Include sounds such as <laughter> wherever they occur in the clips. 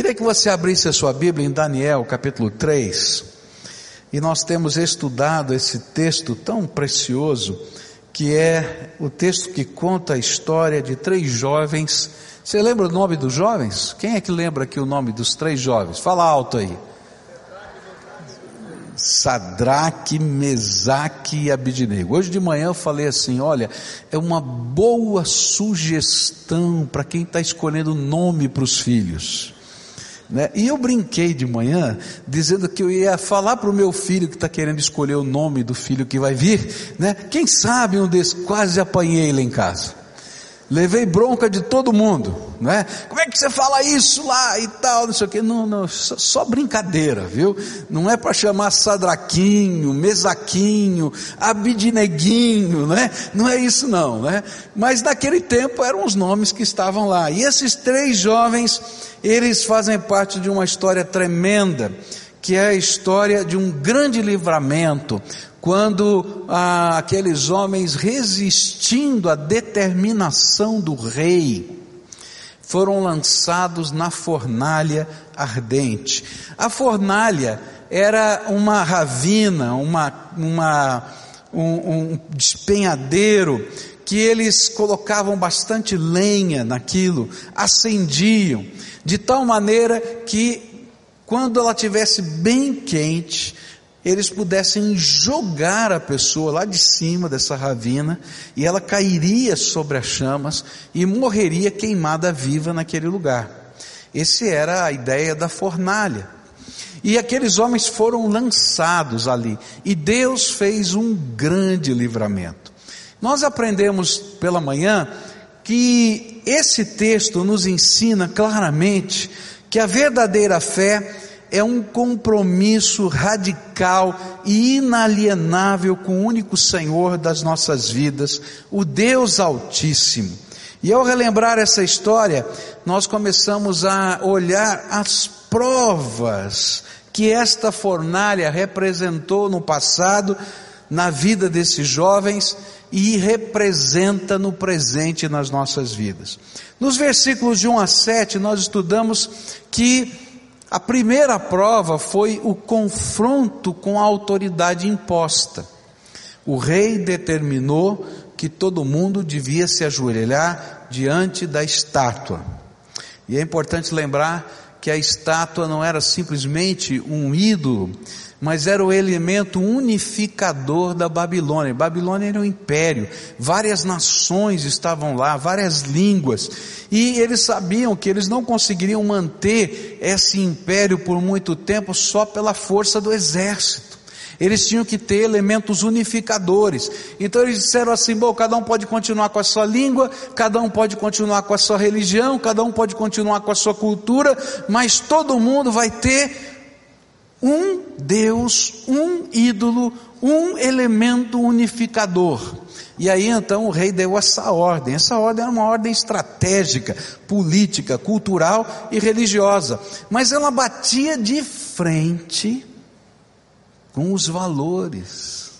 Queria que você abrisse a sua Bíblia em Daniel, capítulo 3. E nós temos estudado esse texto tão precioso, que é o texto que conta a história de três jovens. Você lembra o nome dos jovens? Quem é que lembra aqui o nome dos três jovens? Fala alto aí. Sadraque, Mesaque e Abidnego. Hoje de manhã eu falei assim: olha, é uma boa sugestão para quem está escolhendo nome para os filhos. Né? E eu brinquei de manhã, dizendo que eu ia falar para o meu filho que está querendo escolher o nome do filho que vai vir, né? quem sabe um desses, quase apanhei ele em casa. Levei bronca de todo mundo, né? Como é que você fala isso lá e tal, não sei o que. Não, não, só, só brincadeira, viu? Não é para chamar Sadraquinho, Mesaquinho, Abidneguinho, né? Não é isso não, né? Mas naquele tempo eram os nomes que estavam lá. E esses três jovens, eles fazem parte de uma história tremenda, que é a história de um grande livramento, quando ah, aqueles homens resistindo à determinação do rei, foram lançados na fornalha ardente. A fornalha era uma ravina, uma, uma, um, um despenhadeiro que eles colocavam bastante lenha naquilo, acendiam, de tal maneira que quando ela tivesse bem quente, eles pudessem jogar a pessoa lá de cima dessa ravina e ela cairia sobre as chamas e morreria queimada viva naquele lugar. Essa era a ideia da fornalha. E aqueles homens foram lançados ali e Deus fez um grande livramento. Nós aprendemos pela manhã que esse texto nos ensina claramente que a verdadeira fé é um compromisso radical e inalienável com o único Senhor das nossas vidas, o Deus Altíssimo. E ao relembrar essa história, nós começamos a olhar as provas que esta fornalha representou no passado, na vida desses jovens e representa no presente nas nossas vidas. Nos versículos de 1 a 7, nós estudamos que a primeira prova foi o confronto com a autoridade imposta. O rei determinou que todo mundo devia se ajoelhar diante da estátua. E é importante lembrar que a estátua não era simplesmente um ídolo, mas era o elemento unificador da Babilônia. Babilônia era um império, várias nações estavam lá, várias línguas, e eles sabiam que eles não conseguiriam manter esse império por muito tempo só pela força do exército. Eles tinham que ter elementos unificadores. Então eles disseram assim: bom, cada um pode continuar com a sua língua, cada um pode continuar com a sua religião, cada um pode continuar com a sua cultura, mas todo mundo vai ter um Deus, um ídolo, um elemento unificador. E aí então o rei deu essa ordem. Essa ordem era uma ordem estratégica, política, cultural e religiosa. Mas ela batia de frente com os valores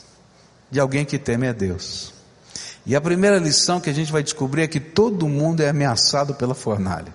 de alguém que teme a Deus. E a primeira lição que a gente vai descobrir é que todo mundo é ameaçado pela fornalha.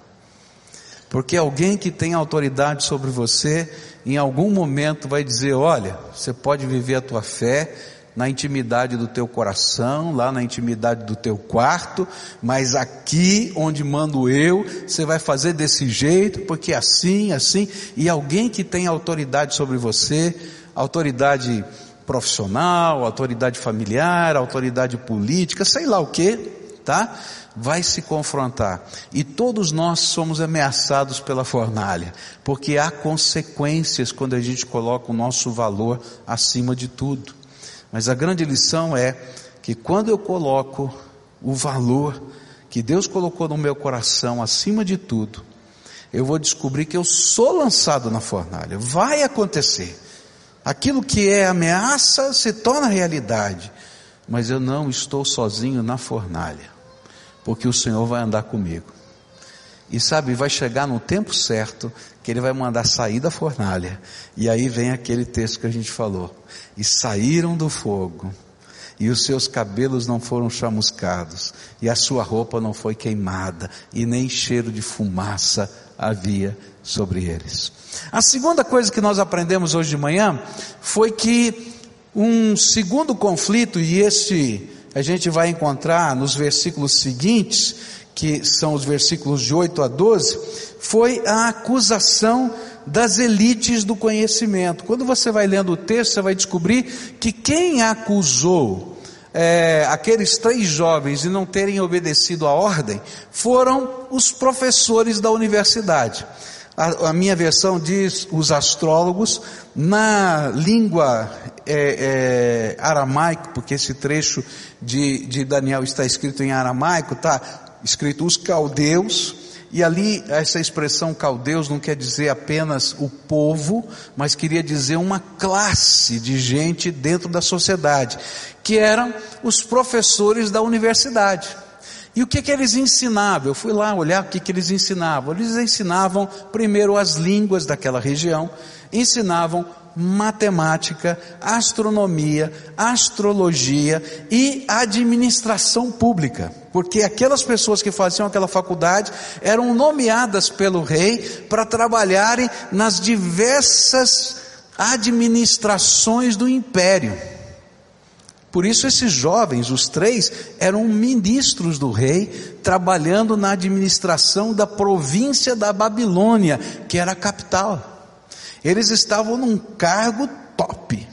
Porque alguém que tem autoridade sobre você, em algum momento vai dizer: olha, você pode viver a tua fé na intimidade do teu coração, lá na intimidade do teu quarto, mas aqui onde mando eu, você vai fazer desse jeito, porque é assim, assim, e alguém que tem autoridade sobre você, autoridade profissional, autoridade familiar, autoridade política, sei lá o que, tá? vai se confrontar. E todos nós somos ameaçados pela fornalha, porque há consequências quando a gente coloca o nosso valor acima de tudo. Mas a grande lição é que quando eu coloco o valor que Deus colocou no meu coração acima de tudo, eu vou descobrir que eu sou lançado na fornalha. Vai acontecer. Aquilo que é ameaça se torna realidade, mas eu não estou sozinho na fornalha porque o Senhor vai andar comigo. E sabe, vai chegar no tempo certo que Ele vai mandar sair da fornalha. E aí vem aquele texto que a gente falou. E saíram do fogo, e os seus cabelos não foram chamuscados, e a sua roupa não foi queimada, e nem cheiro de fumaça havia sobre eles. A segunda coisa que nós aprendemos hoje de manhã foi que um segundo conflito, e este a gente vai encontrar nos versículos seguintes, que são os versículos de 8 a 12, foi a acusação das elites do conhecimento. Quando você vai lendo o texto, você vai descobrir que quem acusou é, aqueles três jovens de não terem obedecido à ordem foram os professores da universidade. A, a minha versão diz os astrólogos, na língua é, é, aramaico, porque esse trecho de, de Daniel está escrito em aramaico, está escrito os caldeus, e ali, essa expressão caldeus não quer dizer apenas o povo, mas queria dizer uma classe de gente dentro da sociedade, que eram os professores da universidade. E o que, que eles ensinavam? Eu fui lá olhar o que, que eles ensinavam. Eles ensinavam primeiro as línguas daquela região, ensinavam matemática, astronomia, astrologia e administração pública. Porque aquelas pessoas que faziam aquela faculdade eram nomeadas pelo rei para trabalharem nas diversas administrações do império. Por isso, esses jovens, os três, eram ministros do rei, trabalhando na administração da província da Babilônia, que era a capital. Eles estavam num cargo top.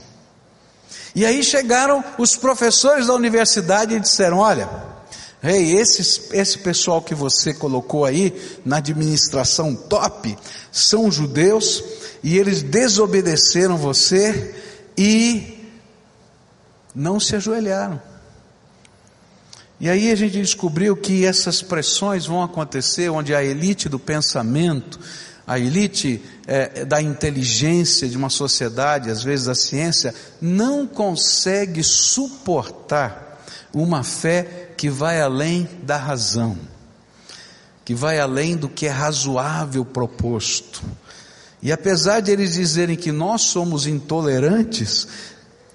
E aí chegaram os professores da universidade e disseram: Olha, rei, esse, esse pessoal que você colocou aí na administração top são judeus e eles desobedeceram você e não se ajoelharam. E aí a gente descobriu que essas pressões vão acontecer onde a elite do pensamento, a elite é, da inteligência de uma sociedade, às vezes da ciência, não consegue suportar uma fé que vai além da razão, que vai além do que é razoável proposto. E apesar de eles dizerem que nós somos intolerantes,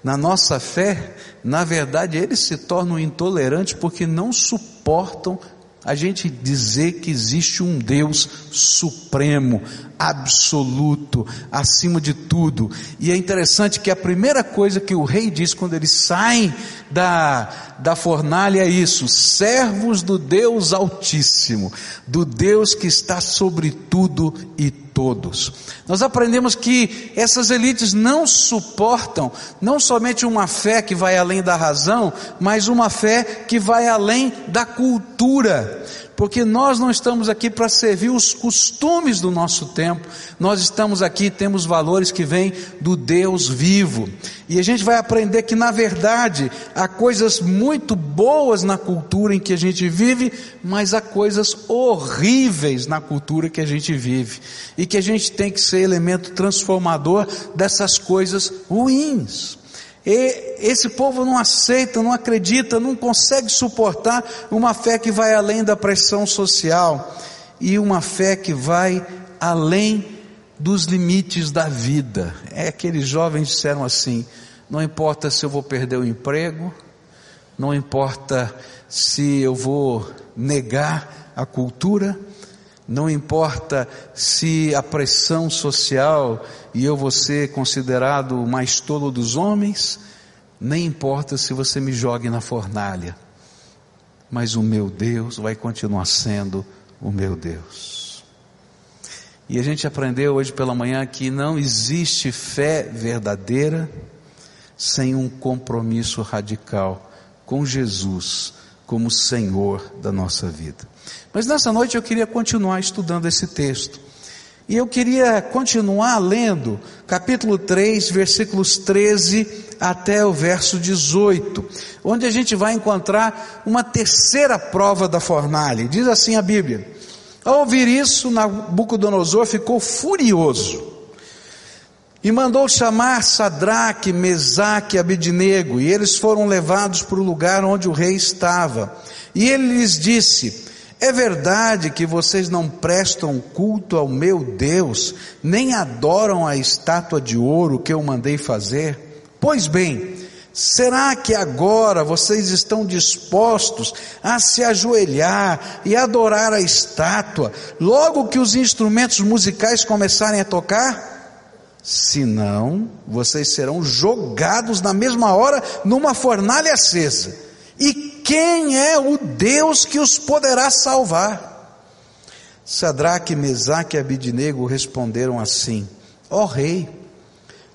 na nossa fé, na verdade eles se tornam intolerantes porque não suportam a gente dizer que existe um Deus supremo, absoluto, acima de tudo. E é interessante que a primeira coisa que o rei diz quando eles saem da, da fornalha é isso: servos do Deus Altíssimo, do Deus que está sobre tudo e todos. Nós aprendemos que essas elites não suportam não somente uma fé que vai além da razão, mas uma fé que vai além da cultura porque nós não estamos aqui para servir os costumes do nosso tempo, nós estamos aqui, temos valores que vêm do Deus vivo, e a gente vai aprender que na verdade há coisas muito boas na cultura em que a gente vive, mas há coisas horríveis na cultura que a gente vive, e que a gente tem que ser elemento transformador dessas coisas ruins. E esse povo não aceita, não acredita, não consegue suportar uma fé que vai além da pressão social e uma fé que vai além dos limites da vida. É aqueles jovens disseram assim: não importa se eu vou perder o emprego, não importa se eu vou negar a cultura, não importa se a pressão social e eu vou ser considerado o mais tolo dos homens, nem importa se você me jogue na fornalha, mas o meu Deus vai continuar sendo o meu Deus. E a gente aprendeu hoje pela manhã que não existe fé verdadeira sem um compromisso radical com Jesus como Senhor da nossa vida. Mas nessa noite eu queria continuar estudando esse texto. E eu queria continuar lendo capítulo 3, versículos 13 até o verso 18, onde a gente vai encontrar uma terceira prova da fornalha. Diz assim a Bíblia: Ao ouvir isso, Nabucodonosor ficou furioso e mandou chamar Sadraque, Mesaque e Abednego, e eles foram levados para o lugar onde o rei estava. E ele lhes disse: é verdade que vocês não prestam culto ao meu Deus, nem adoram a estátua de ouro que eu mandei fazer? Pois bem, Será que agora vocês estão dispostos a se ajoelhar e adorar a estátua, logo que os instrumentos musicais começarem a tocar? Se não, vocês serão jogados na mesma hora numa fornalha acesa. E quem é o Deus que os poderá salvar? Sadraque, Mesaque e Abidinego responderam assim: Ó oh, rei,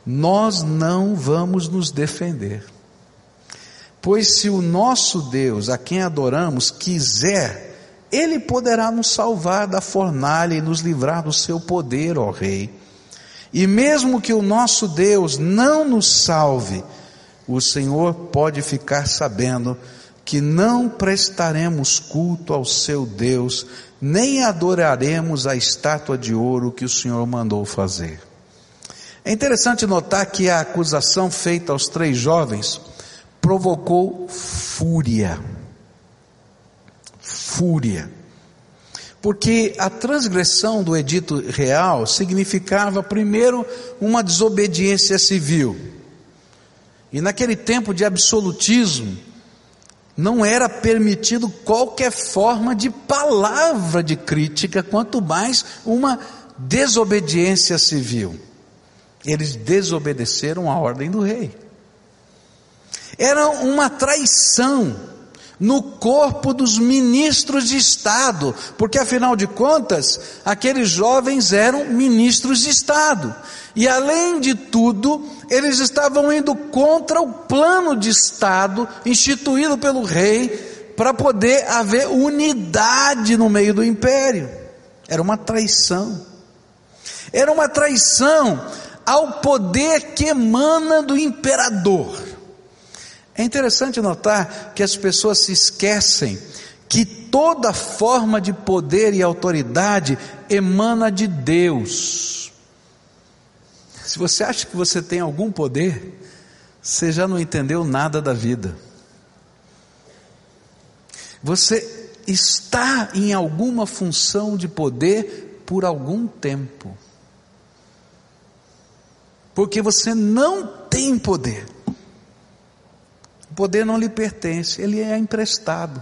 nós não vamos nos defender. Pois se o nosso Deus, a quem adoramos, quiser, ele poderá nos salvar da fornalha e nos livrar do seu poder, ó Rei. E mesmo que o nosso Deus não nos salve, o Senhor pode ficar sabendo que não prestaremos culto ao seu Deus, nem adoraremos a estátua de ouro que o Senhor mandou fazer. É interessante notar que a acusação feita aos três jovens provocou fúria. Fúria. Porque a transgressão do edito real significava, primeiro, uma desobediência civil. E naquele tempo de absolutismo, não era permitido qualquer forma de palavra de crítica, quanto mais uma desobediência civil. Eles desobedeceram a ordem do rei. Era uma traição no corpo dos ministros de Estado, porque afinal de contas, aqueles jovens eram ministros de Estado. E além de tudo, eles estavam indo contra o plano de Estado instituído pelo rei para poder haver unidade no meio do império. Era uma traição. Era uma traição ao poder que emana do imperador. É interessante notar que as pessoas se esquecem que toda forma de poder e autoridade emana de Deus. Se você acha que você tem algum poder, você já não entendeu nada da vida. Você está em alguma função de poder por algum tempo. Porque você não tem poder. O poder não lhe pertence, ele é emprestado.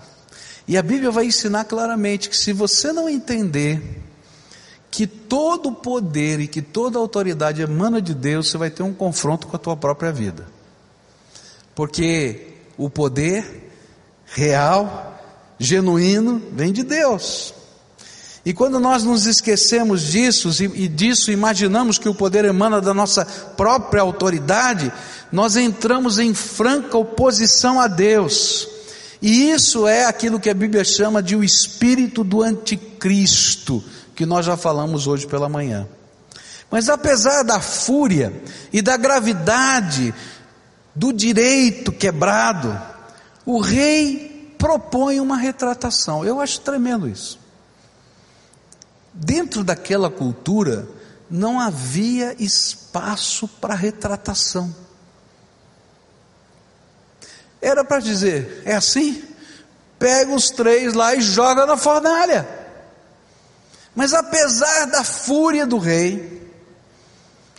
E a Bíblia vai ensinar claramente que se você não entender que todo poder e que toda autoridade emana de Deus, você vai ter um confronto com a tua própria vida. Porque o poder real, genuíno, vem de Deus. E quando nós nos esquecemos disso e, e disso imaginamos que o poder emana da nossa própria autoridade, nós entramos em franca oposição a Deus. E isso é aquilo que a Bíblia chama de o espírito do anticristo, que nós já falamos hoje pela manhã. Mas apesar da fúria e da gravidade do direito quebrado, o rei propõe uma retratação. Eu acho tremendo isso. Dentro daquela cultura, não havia espaço para retratação. Era para dizer: é assim? Pega os três lá e joga na fornalha. Mas apesar da fúria do rei,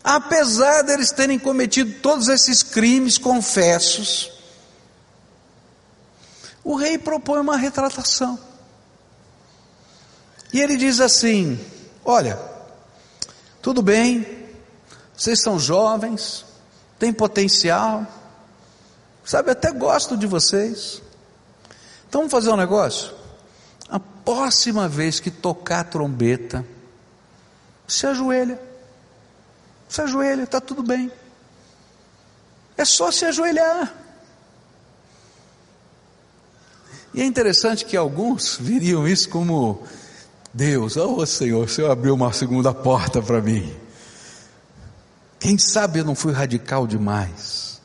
apesar deles terem cometido todos esses crimes confessos, o rei propõe uma retratação. E ele diz assim: Olha, tudo bem, vocês são jovens, têm potencial, sabe, até gosto de vocês. Então vamos fazer um negócio? A próxima vez que tocar a trombeta, se ajoelha. Se ajoelha, está tudo bem. É só se ajoelhar. E é interessante que alguns <laughs> viriam isso como Deus, oh Senhor, o Senhor abriu uma segunda porta para mim. Quem sabe eu não fui radical demais.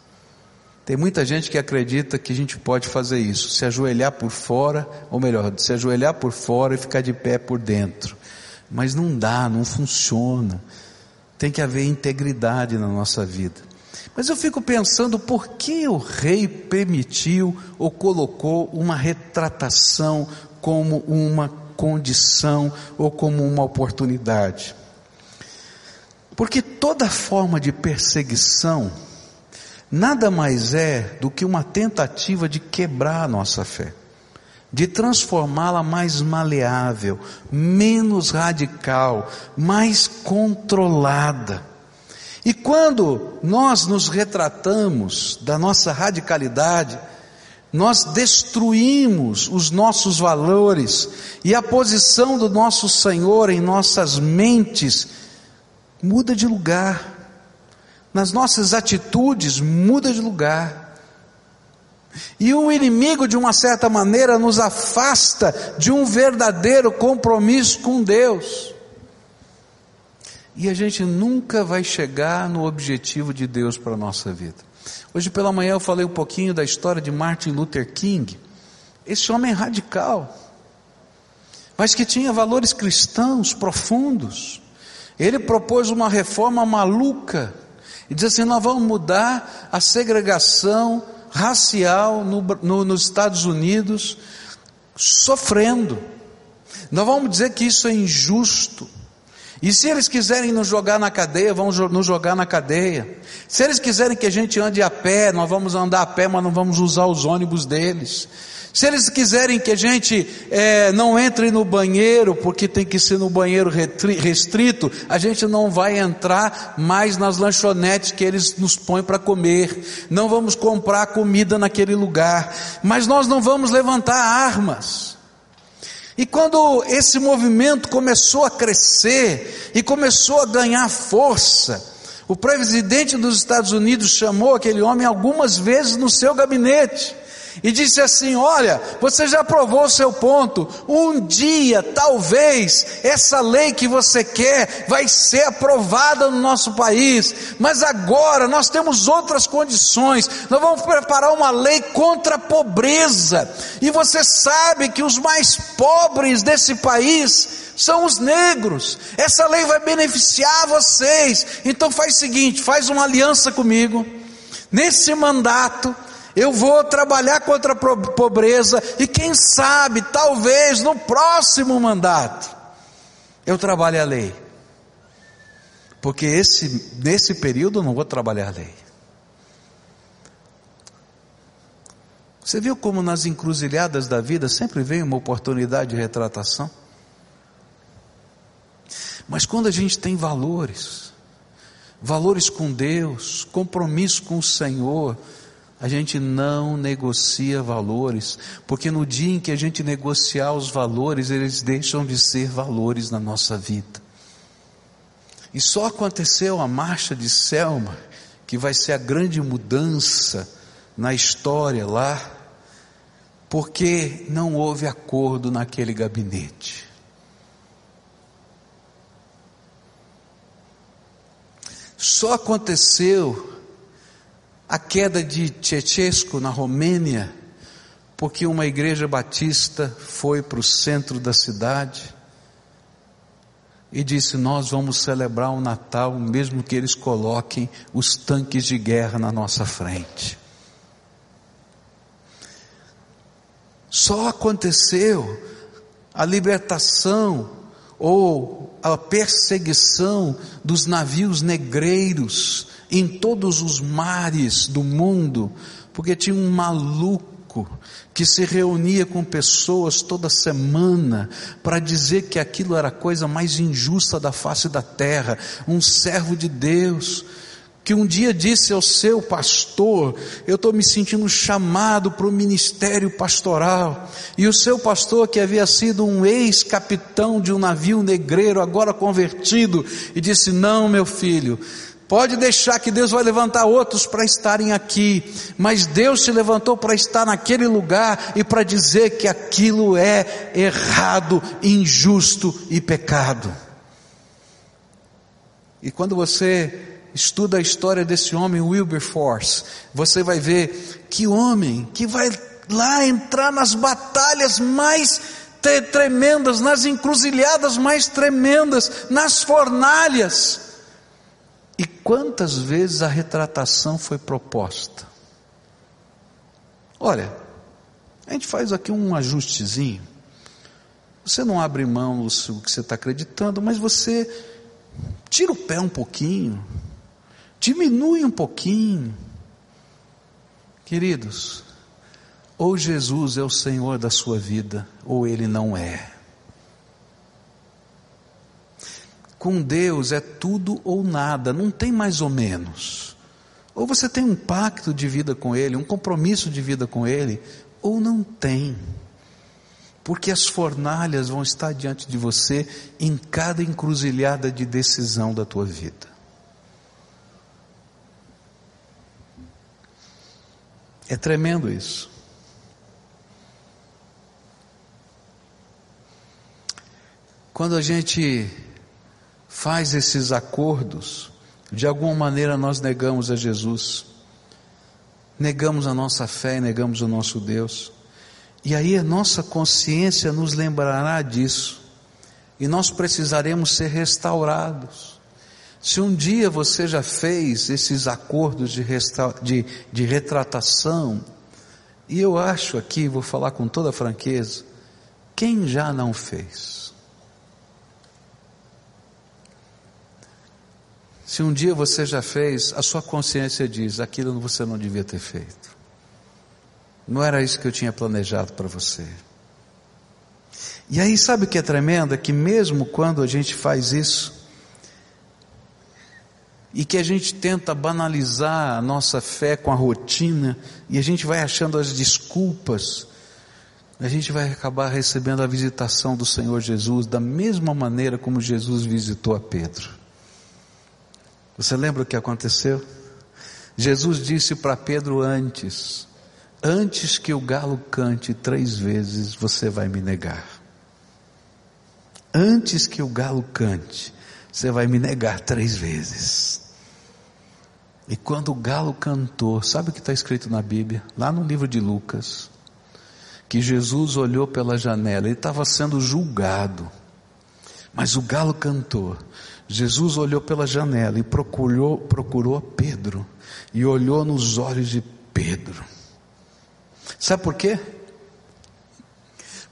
Tem muita gente que acredita que a gente pode fazer isso, se ajoelhar por fora, ou melhor, se ajoelhar por fora e ficar de pé por dentro. Mas não dá, não funciona. Tem que haver integridade na nossa vida. Mas eu fico pensando por que o rei permitiu ou colocou uma retratação como uma condição ou como uma oportunidade. Porque toda forma de perseguição nada mais é do que uma tentativa de quebrar a nossa fé, de transformá-la mais maleável, menos radical, mais controlada. E quando nós nos retratamos da nossa radicalidade, nós destruímos os nossos valores e a posição do nosso Senhor em nossas mentes muda de lugar, nas nossas atitudes muda de lugar. E o inimigo, de uma certa maneira, nos afasta de um verdadeiro compromisso com Deus. E a gente nunca vai chegar no objetivo de Deus para a nossa vida. Hoje pela manhã eu falei um pouquinho da história de Martin Luther King. Esse homem radical, mas que tinha valores cristãos profundos. Ele propôs uma reforma maluca e disse assim: nós vamos mudar a segregação racial no, no, nos Estados Unidos, sofrendo. Nós vamos dizer que isso é injusto. E se eles quiserem nos jogar na cadeia, vão nos jogar na cadeia. Se eles quiserem que a gente ande a pé, nós vamos andar a pé, mas não vamos usar os ônibus deles. Se eles quiserem que a gente é, não entre no banheiro, porque tem que ser no banheiro restrito, a gente não vai entrar mais nas lanchonetes que eles nos põem para comer. Não vamos comprar comida naquele lugar. Mas nós não vamos levantar armas. E quando esse movimento começou a crescer e começou a ganhar força, o presidente dos Estados Unidos chamou aquele homem algumas vezes no seu gabinete e disse assim: Olha, você já provou o seu ponto. Um dia, talvez, essa lei que você quer vai ser aprovada no nosso país, mas agora nós temos outras condições. Nós vamos preparar uma lei contra a pobreza, e você sabe que os mais pobres desse país são os negros. Essa lei vai beneficiar vocês. Então faz o seguinte: faz uma aliança comigo. Nesse mandato, eu vou trabalhar contra a pobreza e quem sabe, talvez no próximo mandato, eu trabalhe a lei. Porque esse, nesse período eu não vou trabalhar a lei. Você viu como nas encruzilhadas da vida sempre vem uma oportunidade de retratação? Mas quando a gente tem valores, valores com Deus, compromisso com o Senhor, a gente não negocia valores, porque no dia em que a gente negociar os valores, eles deixam de ser valores na nossa vida. E só aconteceu a marcha de Selma, que vai ser a grande mudança na história lá, porque não houve acordo naquele gabinete. Só aconteceu a queda de Ceausescu na Romênia, porque uma igreja batista foi para o centro da cidade e disse: Nós vamos celebrar o Natal, mesmo que eles coloquem os tanques de guerra na nossa frente. Só aconteceu a libertação ou a perseguição dos navios negreiros em todos os mares do mundo, porque tinha um maluco que se reunia com pessoas toda semana para dizer que aquilo era a coisa mais injusta da face da terra, um servo de Deus, que um dia disse ao seu pastor: Eu estou me sentindo chamado para o ministério pastoral. E o seu pastor, que havia sido um ex-capitão de um navio negreiro, agora convertido, e disse: Não, meu filho, Pode deixar que Deus vai levantar outros para estarem aqui, mas Deus te levantou para estar naquele lugar e para dizer que aquilo é errado, injusto e pecado. E quando você estuda a história desse homem, Wilberforce, você vai ver que homem que vai lá entrar nas batalhas mais tremendas, nas encruzilhadas mais tremendas, nas fornalhas e quantas vezes a retratação foi proposta? Olha, a gente faz aqui um ajustezinho. Você não abre mão do que você está acreditando, mas você tira o pé um pouquinho, diminui um pouquinho. Queridos, ou Jesus é o Senhor da sua vida, ou Ele não é. Com Deus é tudo ou nada, não tem mais ou menos. Ou você tem um pacto de vida com Ele, um compromisso de vida com Ele, ou não tem. Porque as fornalhas vão estar diante de você em cada encruzilhada de decisão da tua vida. É tremendo isso. Quando a gente faz esses acordos, de alguma maneira nós negamos a Jesus, negamos a nossa fé, negamos o nosso Deus, e aí a nossa consciência nos lembrará disso, e nós precisaremos ser restaurados. Se um dia você já fez esses acordos de, de, de retratação, e eu acho aqui, vou falar com toda franqueza, quem já não fez? Se um dia você já fez, a sua consciência diz: aquilo você não devia ter feito. Não era isso que eu tinha planejado para você. E aí, sabe o que é tremendo? É que mesmo quando a gente faz isso, e que a gente tenta banalizar a nossa fé com a rotina, e a gente vai achando as desculpas, a gente vai acabar recebendo a visitação do Senhor Jesus da mesma maneira como Jesus visitou a Pedro. Você lembra o que aconteceu? Jesus disse para Pedro antes: Antes que o galo cante três vezes, você vai me negar. Antes que o galo cante, você vai me negar três vezes. E quando o galo cantou, sabe o que está escrito na Bíblia? Lá no livro de Lucas, que Jesus olhou pela janela, ele estava sendo julgado, mas o galo cantou. Jesus olhou pela janela e procurou, procurou Pedro e olhou nos olhos de Pedro. Sabe por quê?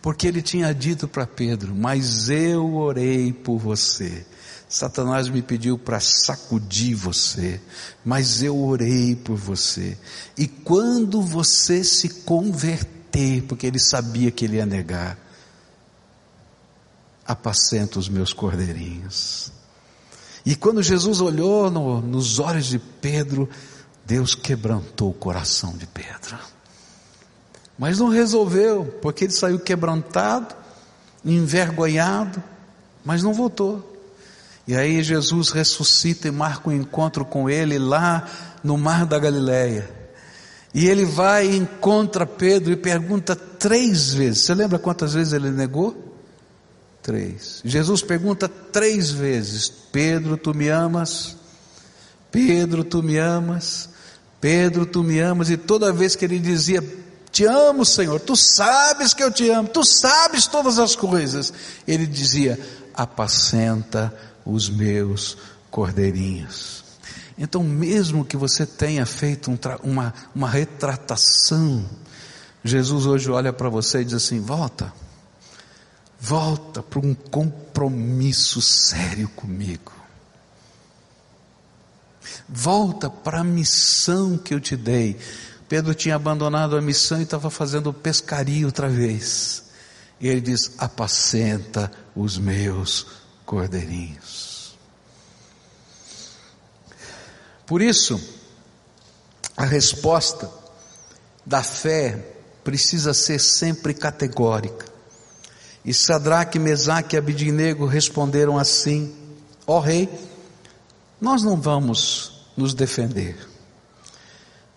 Porque ele tinha dito para Pedro: Mas eu orei por você. Satanás me pediu para sacudir você, mas eu orei por você. E quando você se converter, porque ele sabia que ele ia negar, apacenta os meus cordeirinhos. E quando Jesus olhou no, nos olhos de Pedro, Deus quebrantou o coração de Pedro. Mas não resolveu, porque ele saiu quebrantado, envergonhado, mas não voltou. E aí Jesus ressuscita e marca um encontro com ele lá no mar da Galileia. E ele vai e encontra Pedro e pergunta três vezes. Você lembra quantas vezes ele negou? Três. Jesus pergunta três vezes: Pedro, tu me amas? Pedro, tu me amas? Pedro, tu me amas? E toda vez que ele dizia, Te amo, Senhor, tu sabes que eu te amo, tu sabes todas as coisas, ele dizia, Apacenta os meus cordeirinhos. Então, mesmo que você tenha feito um uma, uma retratação, Jesus hoje olha para você e diz assim: volta Volta para um compromisso sério comigo. Volta para a missão que eu te dei. Pedro tinha abandonado a missão e estava fazendo pescaria outra vez. E ele diz: Apacenta os meus cordeirinhos. Por isso, a resposta da fé precisa ser sempre categórica. E Sadraque, Mesaque e Abidnego responderam assim: Ó oh, rei, nós não vamos nos defender.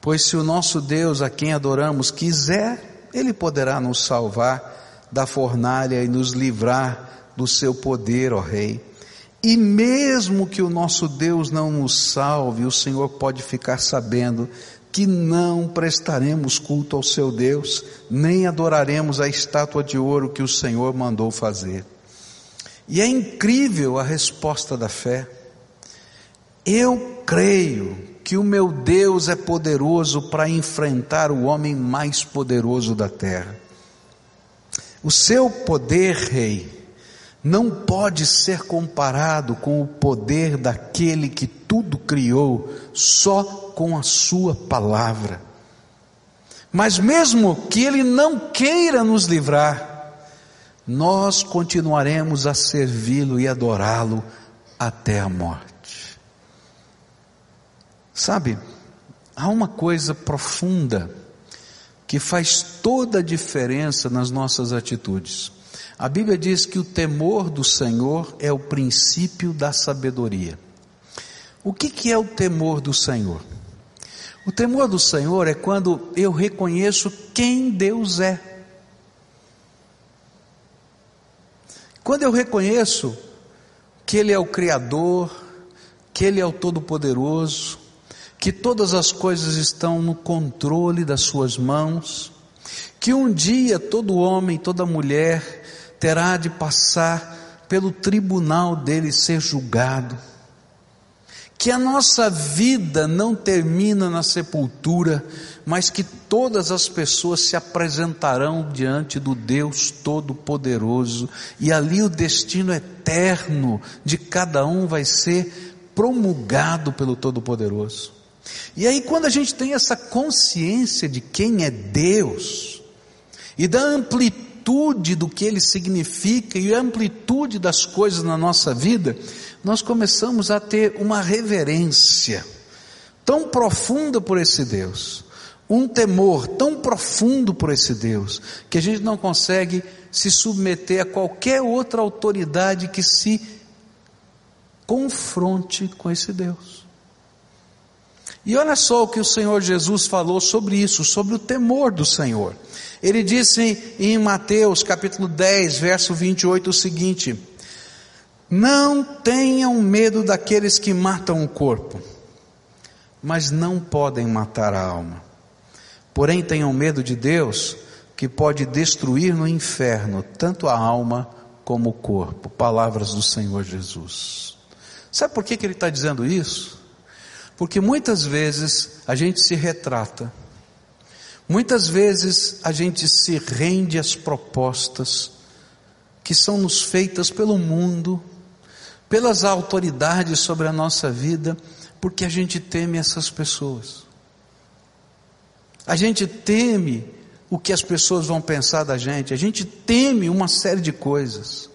Pois se o nosso Deus, a quem adoramos, quiser, ele poderá nos salvar da fornalha e nos livrar do seu poder, ó rei. E mesmo que o nosso Deus não nos salve, o Senhor pode ficar sabendo que não prestaremos culto ao seu Deus, nem adoraremos a estátua de ouro que o Senhor mandou fazer. E é incrível a resposta da fé. Eu creio que o meu Deus é poderoso para enfrentar o homem mais poderoso da terra. O seu poder, rei, não pode ser comparado com o poder daquele que tudo criou só com a sua palavra. Mas mesmo que Ele não queira nos livrar, nós continuaremos a servi-lo e adorá-lo até a morte. Sabe, há uma coisa profunda que faz toda a diferença nas nossas atitudes. A Bíblia diz que o temor do Senhor é o princípio da sabedoria. O que, que é o temor do Senhor? O temor do Senhor é quando eu reconheço quem Deus é. Quando eu reconheço que Ele é o Criador, que Ele é o Todo-Poderoso, que todas as coisas estão no controle das Suas mãos, que um dia todo homem, toda mulher terá de passar pelo tribunal dele ser julgado, que a nossa vida não termina na sepultura, mas que todas as pessoas se apresentarão diante do Deus Todo-Poderoso, e ali o destino eterno de cada um vai ser promulgado pelo Todo-Poderoso. E aí, quando a gente tem essa consciência de quem é Deus, e da amplitude do que Ele significa, e a amplitude das coisas na nossa vida, nós começamos a ter uma reverência tão profunda por esse Deus, um temor tão profundo por esse Deus, que a gente não consegue se submeter a qualquer outra autoridade que se confronte com esse Deus. E olha só o que o Senhor Jesus falou sobre isso, sobre o temor do Senhor. Ele disse em Mateus capítulo 10, verso 28 o seguinte: não tenham medo daqueles que matam o corpo, mas não podem matar a alma. Porém, tenham medo de Deus, que pode destruir no inferno tanto a alma como o corpo. Palavras do Senhor Jesus. Sabe por que, que ele está dizendo isso? Porque muitas vezes a gente se retrata, muitas vezes a gente se rende às propostas que são nos feitas pelo mundo, pelas autoridades sobre a nossa vida, porque a gente teme essas pessoas. A gente teme o que as pessoas vão pensar da gente, a gente teme uma série de coisas,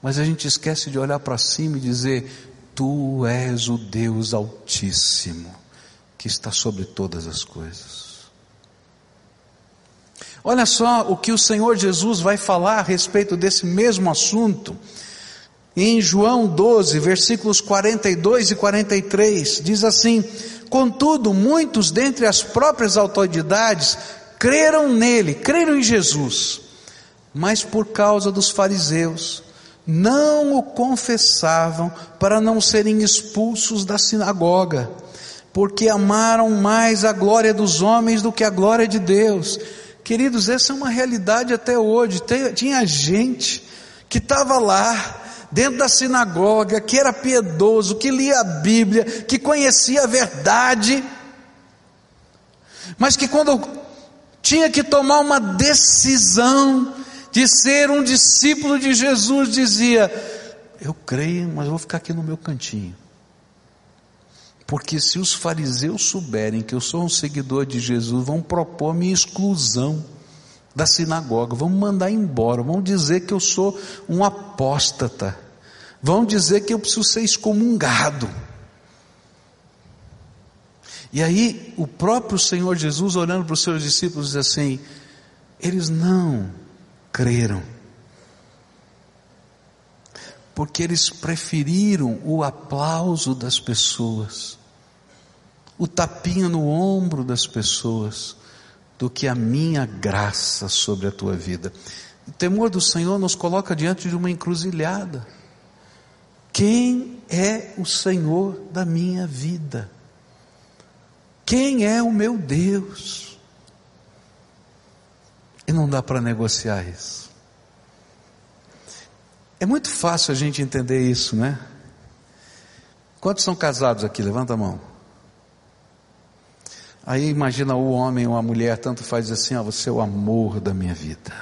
mas a gente esquece de olhar para cima e dizer: Tu és o Deus Altíssimo, que está sobre todas as coisas. Olha só o que o Senhor Jesus vai falar a respeito desse mesmo assunto em João 12, versículos 42 e 43, diz assim: Contudo, muitos dentre as próprias autoridades creram nele, creram em Jesus, mas por causa dos fariseus, não o confessavam para não serem expulsos da sinagoga, porque amaram mais a glória dos homens do que a glória de Deus. Queridos, essa é uma realidade até hoje. Tinha gente que estava lá, dentro da sinagoga, que era piedoso, que lia a Bíblia, que conhecia a verdade, mas que quando tinha que tomar uma decisão de ser um discípulo de Jesus, dizia: Eu creio, mas vou ficar aqui no meu cantinho. Porque se os fariseus souberem que eu sou um seguidor de Jesus, vão propor minha exclusão da sinagoga, vão mandar embora, vão dizer que eu sou um apóstata, vão dizer que eu preciso ser excomungado. E aí o próprio Senhor Jesus, olhando para os seus discípulos, diz assim: eles não creram, porque eles preferiram o aplauso das pessoas, o tapinha no ombro das pessoas, do que a minha graça sobre a tua vida. O temor do Senhor nos coloca diante de uma encruzilhada. Quem é o Senhor da minha vida? Quem é o meu Deus? E não dá para negociar isso. É muito fácil a gente entender isso, né? Quantos são casados aqui? Levanta a mão. Aí imagina o homem ou a mulher, tanto faz assim, ó, você é o amor da minha vida.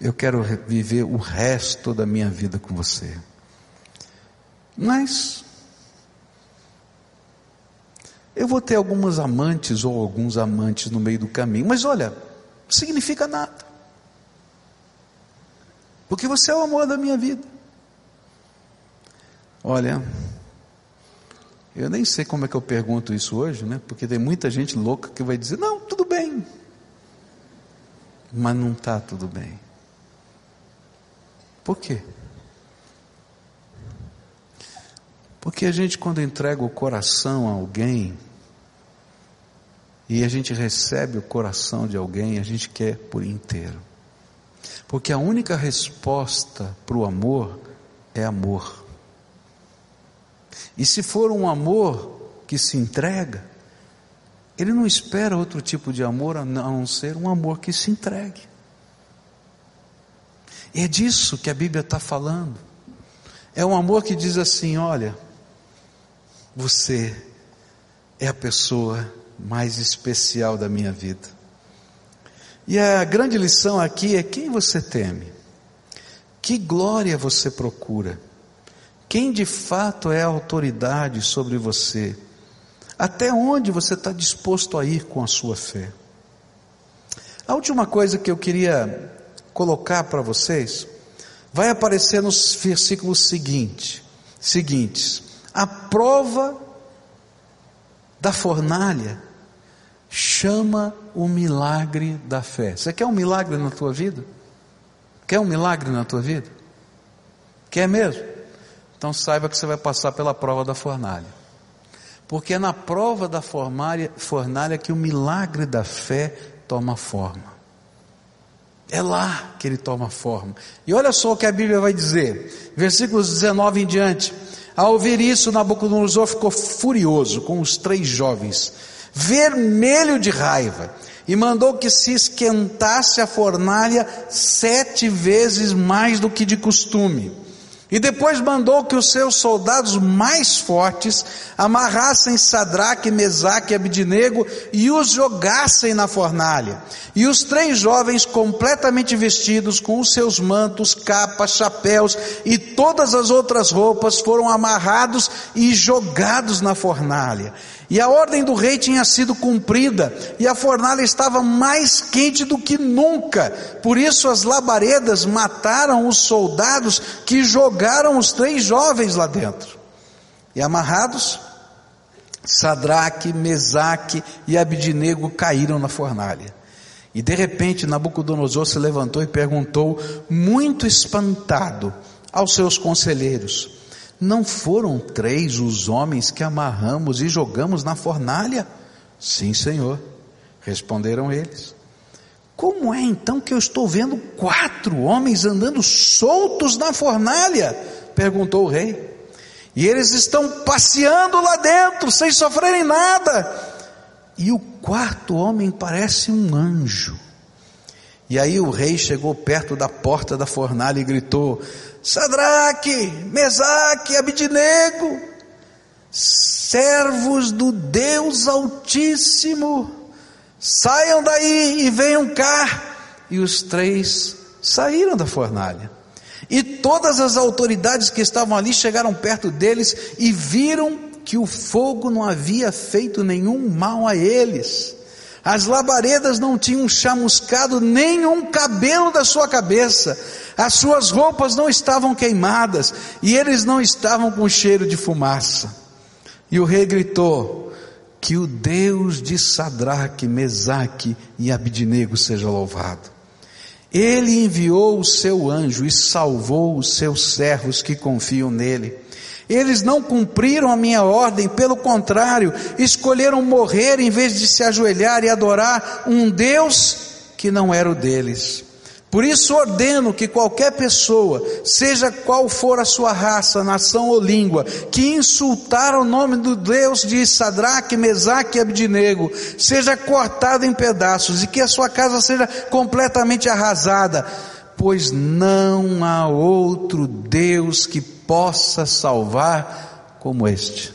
Eu quero viver o resto da minha vida com você. Mas Eu vou ter algumas amantes ou alguns amantes no meio do caminho, mas olha, significa nada. Porque você é o amor da minha vida. Olha, eu nem sei como é que eu pergunto isso hoje, né? Porque tem muita gente louca que vai dizer: não, tudo bem. Mas não está tudo bem. Por quê? Porque a gente, quando entrega o coração a alguém, e a gente recebe o coração de alguém, a gente quer por inteiro. Porque a única resposta para o amor é amor. E se for um amor que se entrega, ele não espera outro tipo de amor a não ser um amor que se entregue. E é disso que a Bíblia está falando. É um amor que diz assim: olha, você é a pessoa mais especial da minha vida. E a grande lição aqui é quem você teme, que glória você procura, quem de fato é a autoridade sobre você, até onde você está disposto a ir com a sua fé. A última coisa que eu queria colocar para vocês vai aparecer nos versículos seguintes, seguintes a prova da fornalha chama o milagre da fé. Você quer um milagre na tua vida? Quer um milagre na tua vida? Quer mesmo? Então saiba que você vai passar pela prova da fornalha. Porque é na prova da fornalha, fornalha que o milagre da fé toma forma. É lá que ele toma forma. E olha só o que a Bíblia vai dizer, versículos 19 em diante. Ao ouvir isso, Nabucodonosor ficou furioso com os três jovens, vermelho de raiva, e mandou que se esquentasse a fornalha sete vezes mais do que de costume. E depois mandou que os seus soldados mais fortes amarrassem Sadraque, Mesaque e Abidnego e os jogassem na fornalha. E os três jovens, completamente vestidos com os seus mantos, capas, chapéus e todas as outras roupas, foram amarrados e jogados na fornalha. E a ordem do rei tinha sido cumprida, e a fornalha estava mais quente do que nunca. Por isso as labaredas mataram os soldados que jogaram os três jovens lá dentro. E amarrados, Sadraque, Mesaque e Abidinego caíram na fornalha. E de repente Nabucodonosor se levantou e perguntou, muito espantado, aos seus conselheiros: não foram três os homens que amarramos e jogamos na fornalha? Sim, Senhor, responderam eles. Como é então que eu estou vendo quatro homens andando soltos na fornalha? perguntou o rei. E eles estão passeando lá dentro, sem sofrerem nada. E o quarto homem parece um anjo. E aí o rei chegou perto da porta da fornalha e gritou: Sadraque, Mesaque, Abidinego, servos do Deus Altíssimo, saiam daí e venham cá. E os três saíram da fornalha. E todas as autoridades que estavam ali chegaram perto deles e viram que o fogo não havia feito nenhum mal a eles. As labaredas não tinham chamuscado nenhum cabelo da sua cabeça, as suas roupas não estavam queimadas e eles não estavam com cheiro de fumaça. E o rei gritou: Que o Deus de Sadraque, Mesaque e Abidnego seja louvado. Ele enviou o seu anjo e salvou os seus servos que confiam nele. Eles não cumpriram a minha ordem, pelo contrário, escolheram morrer em vez de se ajoelhar e adorar um Deus que não era o deles. Por isso ordeno que qualquer pessoa, seja qual for a sua raça, nação ou língua, que insultar o nome do Deus de Sadraque, Mesaque e Abdinego, seja cortado em pedaços e que a sua casa seja completamente arrasada, pois não há outro Deus que possa salvar como este.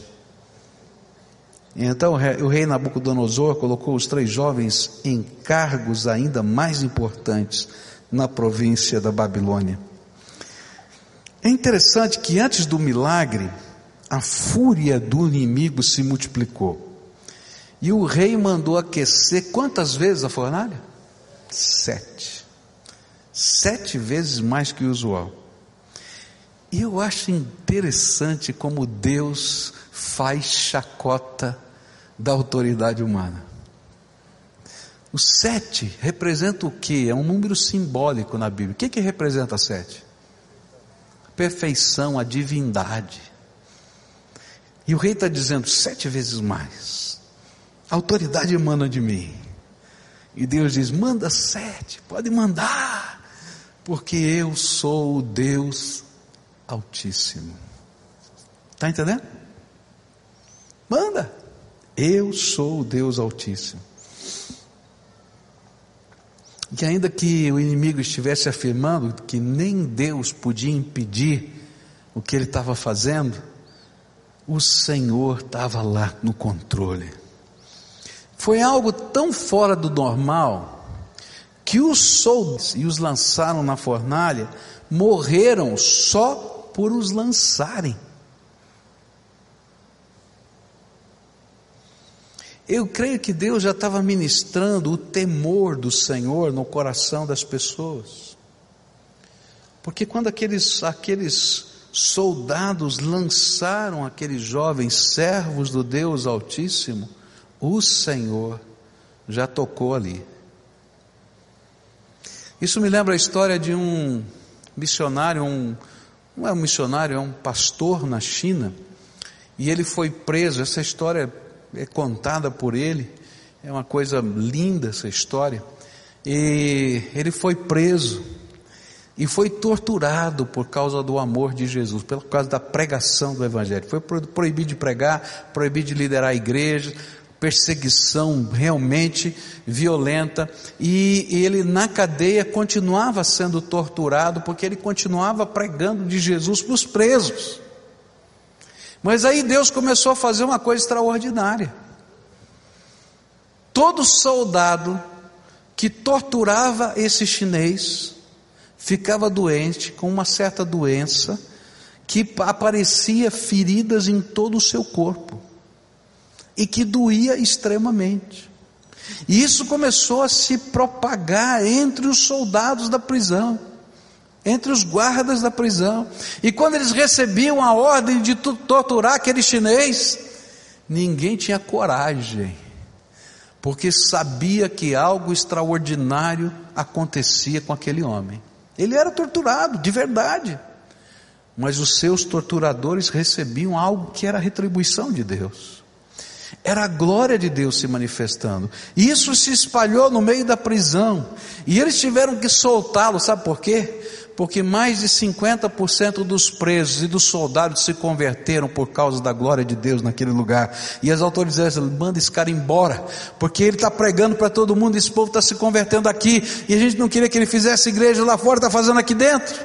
Então o rei Nabucodonosor colocou os três jovens em cargos ainda mais importantes na província da Babilônia. É interessante que antes do milagre, a fúria do inimigo se multiplicou. E o rei mandou aquecer quantas vezes a fornalha? Sete. Sete vezes mais que o usual. E eu acho interessante como Deus faz chacota da autoridade humana. O sete representa o que? É um número simbólico na Bíblia. O que, que representa sete? Perfeição, a divindade. E o rei está dizendo sete vezes mais. A autoridade emana de mim. E Deus diz: manda sete, pode mandar, porque eu sou o Deus Altíssimo. Está entendendo? Manda. Eu sou o Deus Altíssimo. E ainda que o inimigo estivesse afirmando que nem Deus podia impedir o que ele estava fazendo, o Senhor estava lá no controle. Foi algo tão fora do normal que os soldados e os lançaram na fornalha morreram só por os lançarem. Eu creio que Deus já estava ministrando o temor do Senhor no coração das pessoas. Porque quando aqueles, aqueles soldados lançaram aqueles jovens servos do Deus Altíssimo, o Senhor já tocou ali. Isso me lembra a história de um missionário, um, não é um missionário, é um pastor na China, e ele foi preso. Essa história é contada por ele, é uma coisa linda essa história. E ele foi preso e foi torturado por causa do amor de Jesus, por causa da pregação do Evangelho. Foi proibido de pregar, proibido de liderar a igreja, perseguição realmente violenta, e ele na cadeia continuava sendo torturado porque ele continuava pregando de Jesus para os presos. Mas aí Deus começou a fazer uma coisa extraordinária. Todo soldado que torturava esse chinês ficava doente com uma certa doença que aparecia feridas em todo o seu corpo e que doía extremamente. E isso começou a se propagar entre os soldados da prisão entre os guardas da prisão. E quando eles recebiam a ordem de torturar aquele chinês, ninguém tinha coragem, porque sabia que algo extraordinário acontecia com aquele homem. Ele era torturado, de verdade. Mas os seus torturadores recebiam algo que era a retribuição de Deus. Era a glória de Deus se manifestando. Isso se espalhou no meio da prisão. E eles tiveram que soltá-lo, sabe por quê? Porque mais de 50% dos presos e dos soldados se converteram por causa da glória de Deus naquele lugar. E as autoridades mandam esse cara embora, porque ele está pregando para todo mundo, esse povo está se convertendo aqui, e a gente não queria que ele fizesse igreja lá fora, está fazendo aqui dentro.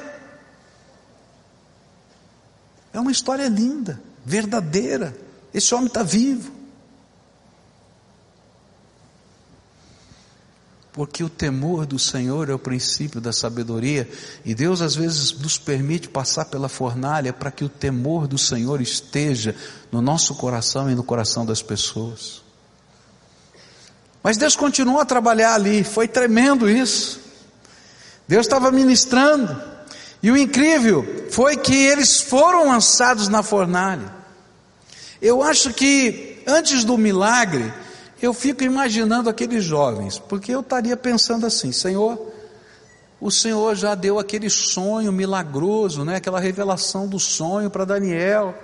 É uma história linda, verdadeira. Esse homem está vivo. Porque o temor do Senhor é o princípio da sabedoria, e Deus às vezes nos permite passar pela fornalha para que o temor do Senhor esteja no nosso coração e no coração das pessoas. Mas Deus continuou a trabalhar ali, foi tremendo isso. Deus estava ministrando, e o incrível foi que eles foram lançados na fornalha. Eu acho que antes do milagre, eu fico imaginando aqueles jovens, porque eu estaria pensando assim: Senhor, o Senhor já deu aquele sonho milagroso, né? aquela revelação do sonho para Daniel.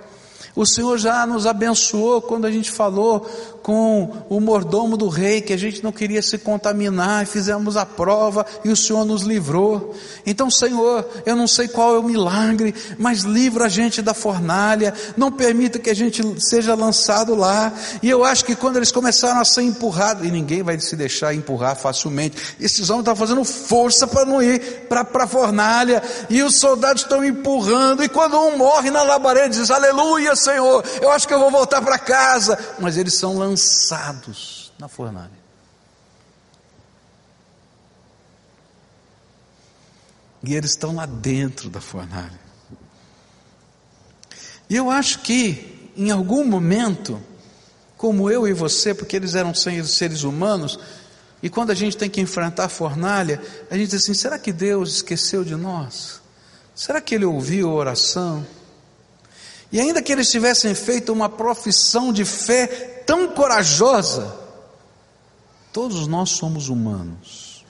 O Senhor já nos abençoou quando a gente falou com o mordomo do rei que a gente não queria se contaminar fizemos a prova e o Senhor nos livrou. Então, Senhor, eu não sei qual é o milagre, mas livra a gente da fornalha, não permita que a gente seja lançado lá. E eu acho que quando eles começaram a ser empurrados, e ninguém vai se deixar empurrar facilmente, esses homens estão fazendo força para não ir para a fornalha, e os soldados estão empurrando, e quando um morre na labareda, diz aleluia, Senhor, eu acho que eu vou voltar para casa. Mas eles são lançados na fornalha. E eles estão lá dentro da fornalha. E eu acho que, em algum momento, como eu e você, porque eles eram seres humanos, e quando a gente tem que enfrentar a fornalha, a gente diz assim: será que Deus esqueceu de nós? Será que Ele ouviu a oração? E ainda que eles tivessem feito uma profissão de fé tão corajosa, todos nós somos humanos,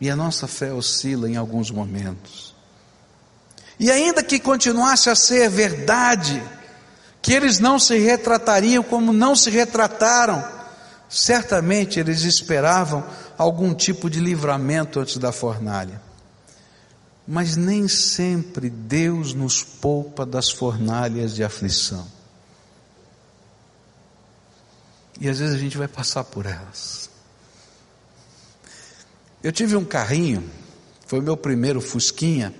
e a nossa fé oscila em alguns momentos. E ainda que continuasse a ser verdade, que eles não se retratariam como não se retrataram, certamente eles esperavam algum tipo de livramento antes da fornalha. Mas nem sempre Deus nos poupa das fornalhas de aflição. E às vezes a gente vai passar por elas. Eu tive um carrinho, foi meu primeiro Fusquinha,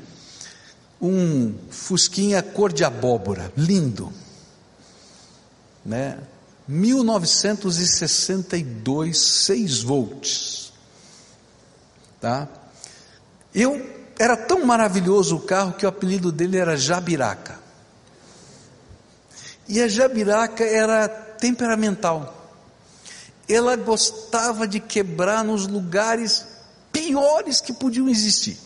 um Fusquinha cor de abóbora, lindo né? 1962, 6 volts. Tá? Eu era tão maravilhoso o carro que o apelido dele era Jabiraca. E a Jabiraca era temperamental. Ela gostava de quebrar nos lugares piores que podiam existir.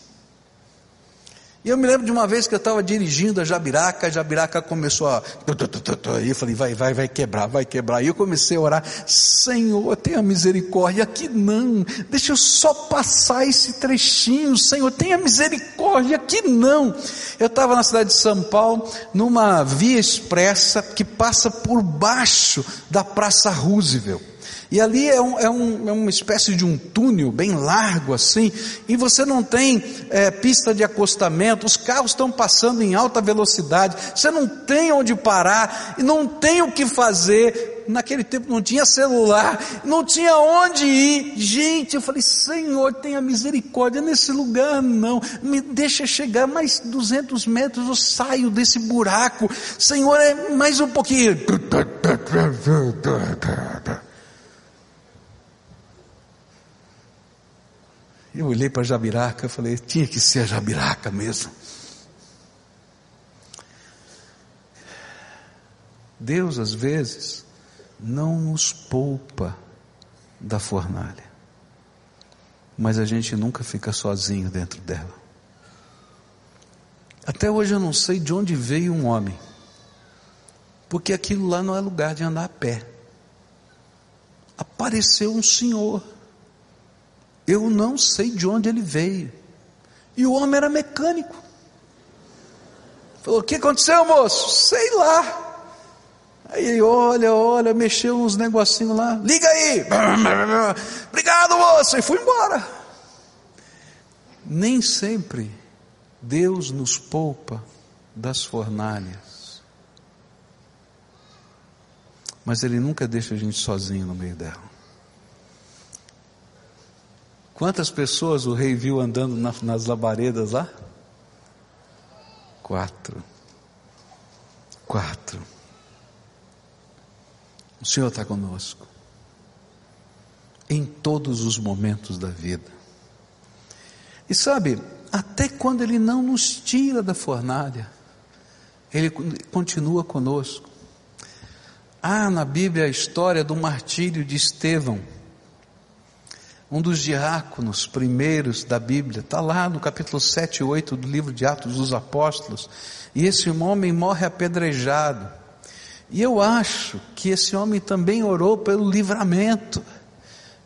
E eu me lembro de uma vez que eu estava dirigindo a Jabiraca, a Jabiraca começou a. E eu falei, vai, vai, vai quebrar, vai quebrar. E eu comecei a orar, Senhor, tenha misericórdia, aqui não, deixa eu só passar esse trechinho, Senhor, tenha misericórdia, aqui não. Eu estava na cidade de São Paulo, numa via expressa que passa por baixo da Praça Roosevelt. E ali é, um, é, um, é, uma espécie de um túnel bem largo assim, e você não tem é, pista de acostamento, os carros estão passando em alta velocidade, você não tem onde parar, e não tem o que fazer. Naquele tempo não tinha celular, não tinha onde ir. Gente, eu falei, Senhor, tenha misericórdia nesse lugar, não. Me deixa chegar mais 200 metros, eu saio desse buraco. Senhor, é mais um pouquinho. Eu olhei para Jabiraca e falei, tinha que ser a Jabiraca mesmo. Deus, às vezes, não nos poupa da fornalha, mas a gente nunca fica sozinho dentro dela. Até hoje eu não sei de onde veio um homem, porque aquilo lá não é lugar de andar a pé. Apareceu um senhor eu não sei de onde ele veio. E o homem era mecânico. Falou: O que aconteceu, moço? Sei lá. Aí olha, olha, mexeu uns negocinhos lá. Liga aí. <laughs> Obrigado, moço. E fui embora. Nem sempre Deus nos poupa das fornalhas. Mas Ele nunca deixa a gente sozinho no meio dela. Quantas pessoas o rei viu andando nas labaredas lá? Quatro. Quatro. O Senhor está conosco. Em todos os momentos da vida. E sabe, até quando Ele não nos tira da fornalha, Ele continua conosco. Há na Bíblia a história do martírio de Estevão um dos diáconos primeiros da Bíblia, está lá no capítulo 7 e 8 do livro de Atos dos Apóstolos, e esse homem morre apedrejado. E eu acho que esse homem também orou pelo livramento,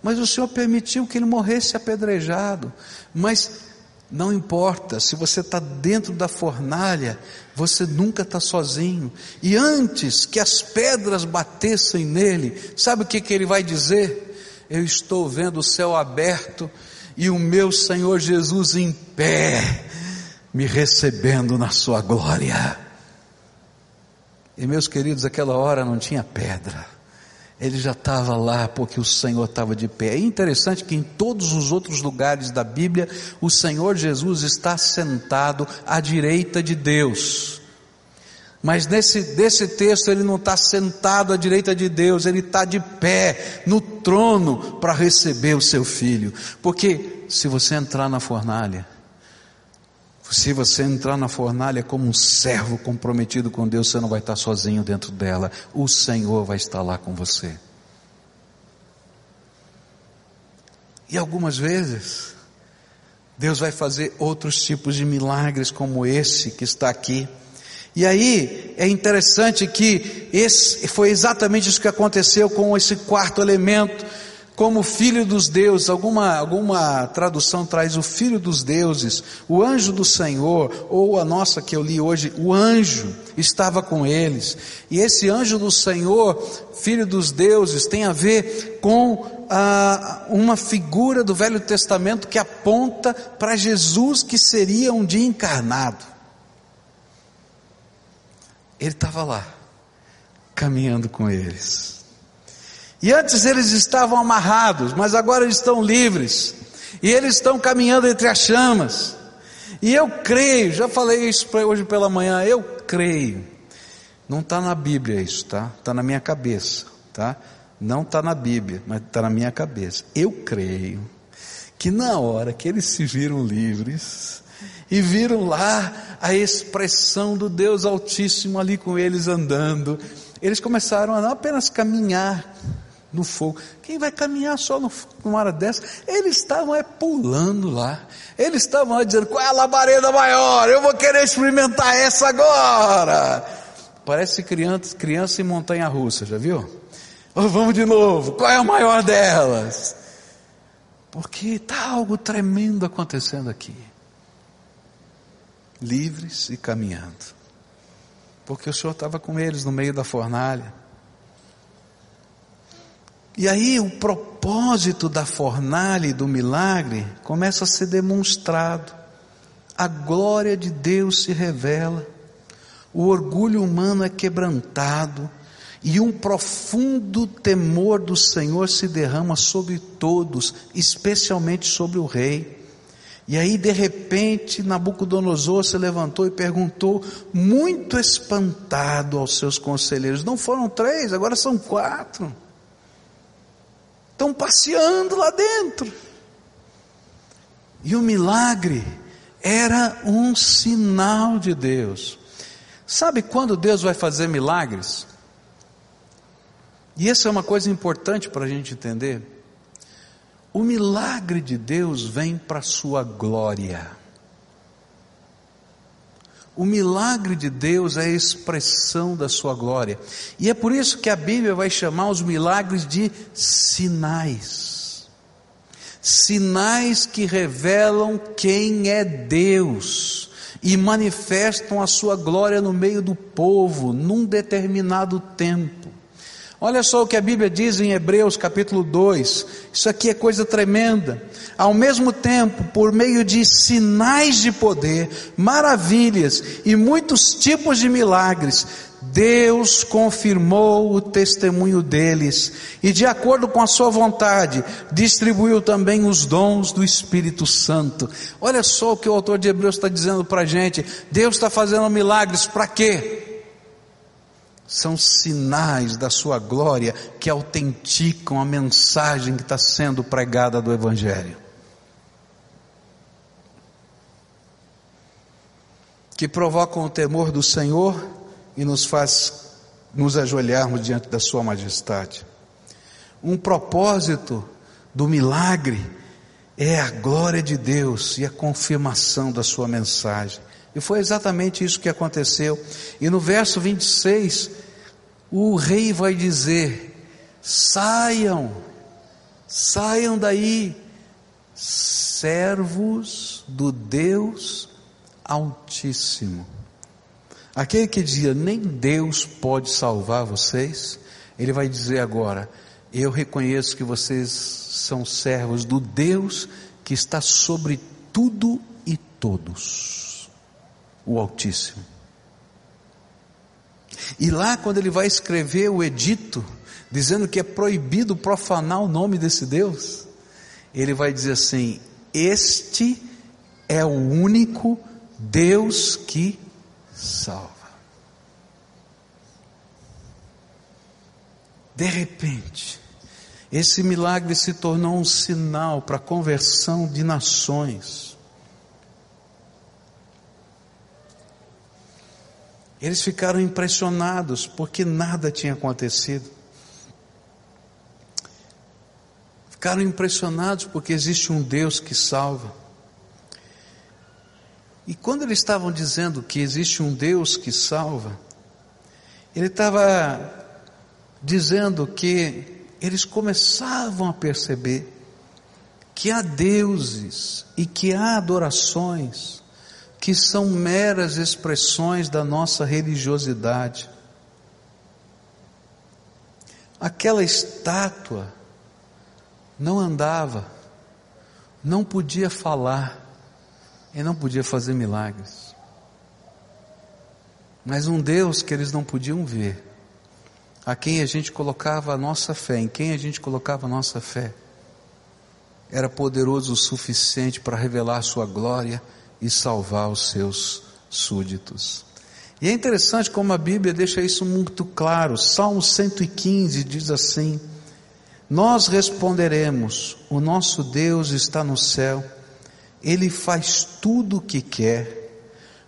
mas o Senhor permitiu que ele morresse apedrejado. Mas não importa, se você está dentro da fornalha, você nunca está sozinho. E antes que as pedras batessem nele, sabe o que, que ele vai dizer? Eu estou vendo o céu aberto e o meu Senhor Jesus em pé, me recebendo na sua glória. E meus queridos, aquela hora não tinha pedra, ele já estava lá porque o Senhor estava de pé. É interessante que em todos os outros lugares da Bíblia, o Senhor Jesus está sentado à direita de Deus. Mas nesse desse texto ele não está sentado à direita de Deus, ele está de pé no trono para receber o seu filho. Porque se você entrar na fornalha, Se você entrar na fornalha como um servo comprometido com Deus, você não vai estar sozinho dentro dela. O Senhor vai estar lá com você. E algumas vezes, Deus vai fazer outros tipos de milagres como esse que está aqui. E aí é interessante que esse foi exatamente isso que aconteceu com esse quarto elemento como filho dos deuses, alguma, alguma tradução traz o filho dos deuses, o anjo do Senhor, ou a nossa que eu li hoje, o anjo estava com eles. E esse anjo do Senhor, filho dos deuses, tem a ver com ah, uma figura do Velho Testamento que aponta para Jesus que seria um dia encarnado. Ele estava lá, caminhando com eles. E antes eles estavam amarrados, mas agora eles estão livres. E eles estão caminhando entre as chamas. E eu creio, já falei isso hoje pela manhã, eu creio. Não está na Bíblia isso, tá? Está na minha cabeça, tá? Não está na Bíblia, mas está na minha cabeça. Eu creio que na hora que eles se viram livres e viram lá a expressão do Deus Altíssimo ali com eles andando, eles começaram a não apenas caminhar, no fogo. Quem vai caminhar só no, numa hora dessa? Eles estavam é pulando lá. Eles estavam lá dizendo: qual é a labareda maior? Eu vou querer experimentar essa agora. Parece criança, criança em montanha russa, já viu? Oh, vamos de novo, qual é a maior delas? Porque está algo tremendo acontecendo aqui. Livres e caminhando. Porque o Senhor estava com eles no meio da fornalha. E aí o propósito da fornalha e do milagre começa a ser demonstrado. A glória de Deus se revela, o orgulho humano é quebrantado e um profundo temor do Senhor se derrama sobre todos, especialmente sobre o rei. E aí, de repente, Nabucodonosor se levantou e perguntou, muito espantado aos seus conselheiros: Não foram três, agora são quatro. Estão passeando lá dentro. E o milagre era um sinal de Deus. Sabe quando Deus vai fazer milagres? E essa é uma coisa importante para a gente entender. O milagre de Deus vem para a sua glória. O milagre de Deus é a expressão da sua glória. E é por isso que a Bíblia vai chamar os milagres de sinais. Sinais que revelam quem é Deus e manifestam a sua glória no meio do povo num determinado tempo. Olha só o que a Bíblia diz em Hebreus capítulo 2. Isso aqui é coisa tremenda. Ao mesmo tempo, por meio de sinais de poder, maravilhas e muitos tipos de milagres, Deus confirmou o testemunho deles e, de acordo com a sua vontade, distribuiu também os dons do Espírito Santo. Olha só o que o autor de Hebreus está dizendo para a gente: Deus está fazendo milagres para quê? São sinais da sua glória que autenticam a mensagem que está sendo pregada do Evangelho. Que provocam o temor do Senhor e nos faz nos ajoelharmos diante da Sua majestade. Um propósito do milagre é a glória de Deus e a confirmação da Sua mensagem. E foi exatamente isso que aconteceu. E no verso 26, o rei vai dizer: saiam, saiam daí, servos do Deus Altíssimo. Aquele que dizia, nem Deus pode salvar vocês, ele vai dizer agora: eu reconheço que vocês são servos do Deus que está sobre tudo e todos o Altíssimo. E lá, quando ele vai escrever o edito, dizendo que é proibido profanar o nome desse Deus, ele vai dizer assim: Este é o único Deus que salva. De repente, esse milagre se tornou um sinal para a conversão de nações Eles ficaram impressionados porque nada tinha acontecido. Ficaram impressionados porque existe um Deus que salva. E quando eles estavam dizendo que existe um Deus que salva, ele estava dizendo que eles começavam a perceber que há deuses e que há adorações que são meras expressões da nossa religiosidade. Aquela estátua não andava, não podia falar e não podia fazer milagres. Mas um Deus que eles não podiam ver, a quem a gente colocava a nossa fé, em quem a gente colocava a nossa fé, era poderoso o suficiente para revelar sua glória e salvar os seus súditos. E é interessante como a Bíblia deixa isso muito claro. Salmo 115 diz assim: Nós responderemos: O nosso Deus está no céu, ele faz tudo o que quer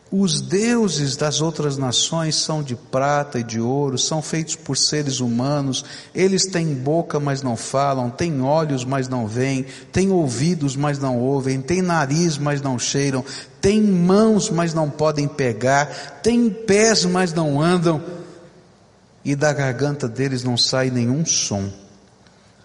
os deuses das outras nações são de prata e de ouro, são feitos por seres humanos, eles têm boca, mas não falam, têm olhos, mas não veem, têm ouvidos, mas não ouvem, têm nariz, mas não cheiram, têm mãos, mas não podem pegar, têm pés, mas não andam, e da garganta deles não sai nenhum som.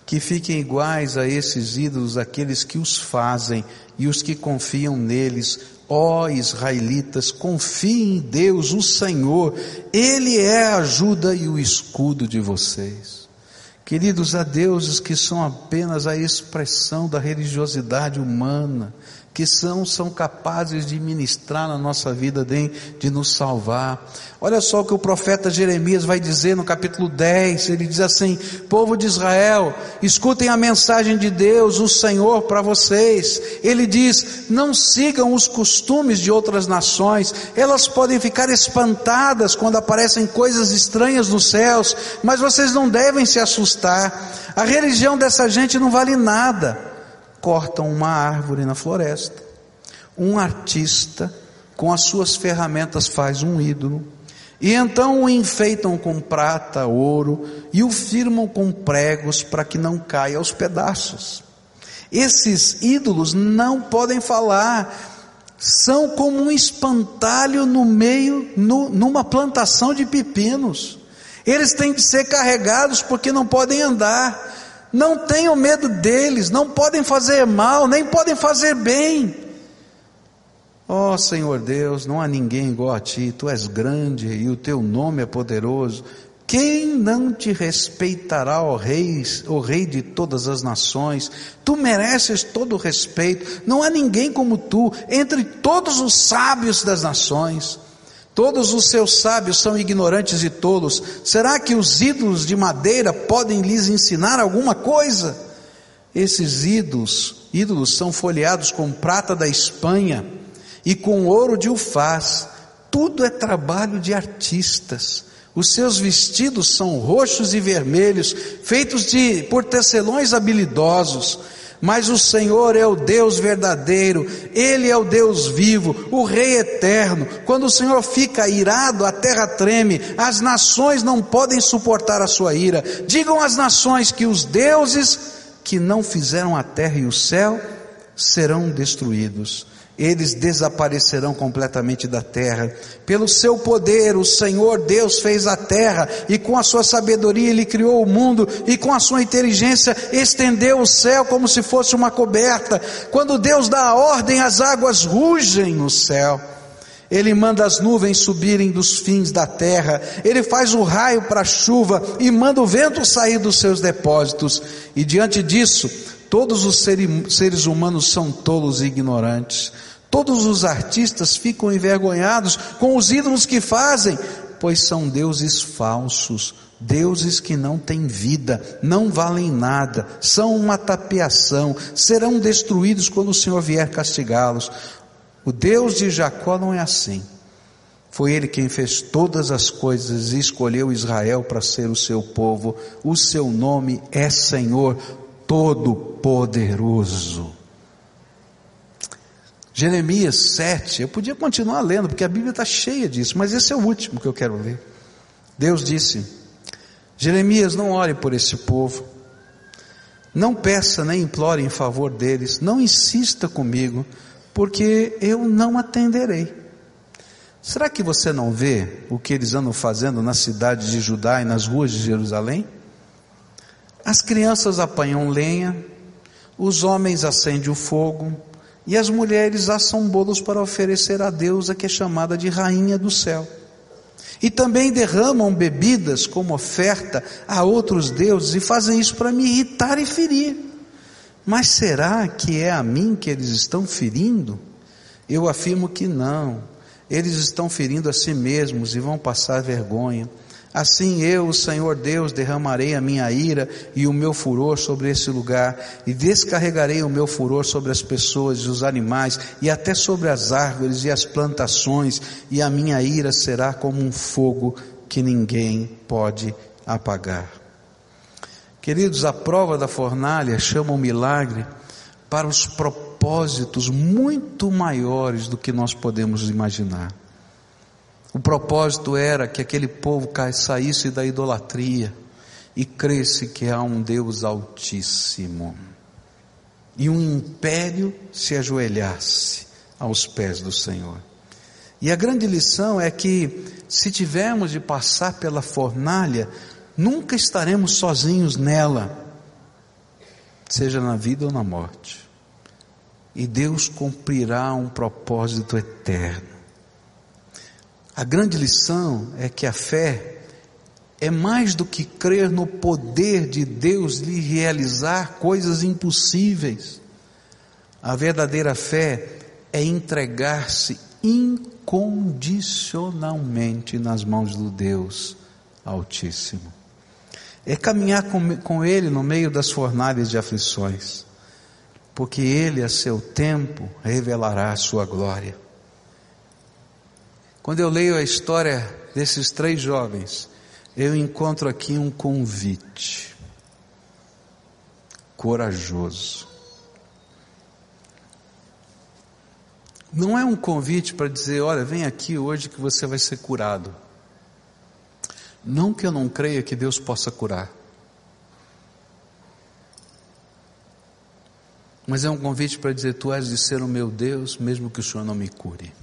Que fiquem iguais a esses ídolos aqueles que os fazem e os que confiam neles, Ó israelitas, confiem em Deus, o Senhor, Ele é a ajuda e o escudo de vocês. Queridos, há deuses que são apenas a expressão da religiosidade humana, que são, são capazes de ministrar na nossa vida, de, de nos salvar. Olha só o que o profeta Jeremias vai dizer no capítulo 10, ele diz assim: Povo de Israel, escutem a mensagem de Deus, o Senhor, para vocês. Ele diz: Não sigam os costumes de outras nações, elas podem ficar espantadas quando aparecem coisas estranhas nos céus, mas vocês não devem se assustar. A religião dessa gente não vale nada cortam uma árvore na floresta. Um artista, com as suas ferramentas, faz um ídolo. E então o enfeitam com prata, ouro e o firmam com pregos para que não caia aos pedaços. Esses ídolos não podem falar, são como um espantalho no meio, no, numa plantação de pepinos. Eles têm de ser carregados porque não podem andar. Não tenham medo deles, não podem fazer mal, nem podem fazer bem. Ó oh, Senhor Deus, não há ninguém igual a ti, tu és grande e o teu nome é poderoso. Quem não te respeitará, ó rei, ó rei de todas as nações? Tu mereces todo o respeito. Não há ninguém como tu entre todos os sábios das nações. Todos os seus sábios são ignorantes e tolos. Será que os ídolos de madeira podem lhes ensinar alguma coisa? Esses ídolos, ídolos são folheados com prata da Espanha e com ouro de Ufaz. Tudo é trabalho de artistas. Os seus vestidos são roxos e vermelhos, feitos de por tecelões habilidosos mas o Senhor é o Deus verdadeiro, Ele é o Deus vivo, o Rei eterno. Quando o Senhor fica irado, a terra treme, as nações não podem suportar a sua ira. Digam às nações que os deuses que não fizeram a terra e o céu serão destruídos eles desaparecerão completamente da terra. Pelo seu poder, o Senhor Deus fez a terra, e com a sua sabedoria ele criou o mundo, e com a sua inteligência estendeu o céu como se fosse uma coberta. Quando Deus dá a ordem, as águas rugem no céu. Ele manda as nuvens subirem dos fins da terra, ele faz o raio para a chuva e manda o vento sair dos seus depósitos. E diante disso, todos os seres humanos são tolos e ignorantes. Todos os artistas ficam envergonhados com os ídolos que fazem, pois são deuses falsos, deuses que não têm vida, não valem nada, são uma tapeação, serão destruídos quando o Senhor vier castigá-los. O Deus de Jacó não é assim. Foi ele quem fez todas as coisas e escolheu Israel para ser o seu povo. O seu nome é Senhor Todo-Poderoso. Jeremias 7, eu podia continuar lendo, porque a Bíblia está cheia disso, mas esse é o último que eu quero ler. Deus disse: Jeremias, não ore por esse povo, não peça nem implore em favor deles, não insista comigo, porque eu não atenderei. Será que você não vê o que eles andam fazendo na cidade de Judá e nas ruas de Jerusalém? As crianças apanham lenha, os homens acendem o fogo, e as mulheres assam bolos para oferecer a deusa que é chamada de Rainha do Céu. E também derramam bebidas como oferta a outros deuses e fazem isso para me irritar e ferir. Mas será que é a mim que eles estão ferindo? Eu afirmo que não. Eles estão ferindo a si mesmos e vão passar vergonha. Assim eu, o Senhor Deus, derramarei a minha ira e o meu furor sobre esse lugar, e descarregarei o meu furor sobre as pessoas e os animais, e até sobre as árvores e as plantações, e a minha ira será como um fogo que ninguém pode apagar. Queridos, a prova da fornalha chama o milagre para os propósitos muito maiores do que nós podemos imaginar. O propósito era que aquele povo saísse da idolatria e cresce que há um Deus altíssimo. E um império se ajoelhasse aos pés do Senhor. E a grande lição é que, se tivermos de passar pela fornalha, nunca estaremos sozinhos nela, seja na vida ou na morte. E Deus cumprirá um propósito eterno. A grande lição é que a fé é mais do que crer no poder de Deus lhe realizar coisas impossíveis. A verdadeira fé é entregar-se incondicionalmente nas mãos do Deus Altíssimo. É caminhar com, com Ele no meio das fornalhas de aflições, porque Ele, a seu tempo, revelará a sua glória. Quando eu leio a história desses três jovens, eu encontro aqui um convite corajoso. Não é um convite para dizer, olha, vem aqui hoje que você vai ser curado. Não que eu não creia que Deus possa curar. Mas é um convite para dizer, tu és de ser o meu Deus, mesmo que o Senhor não me cure.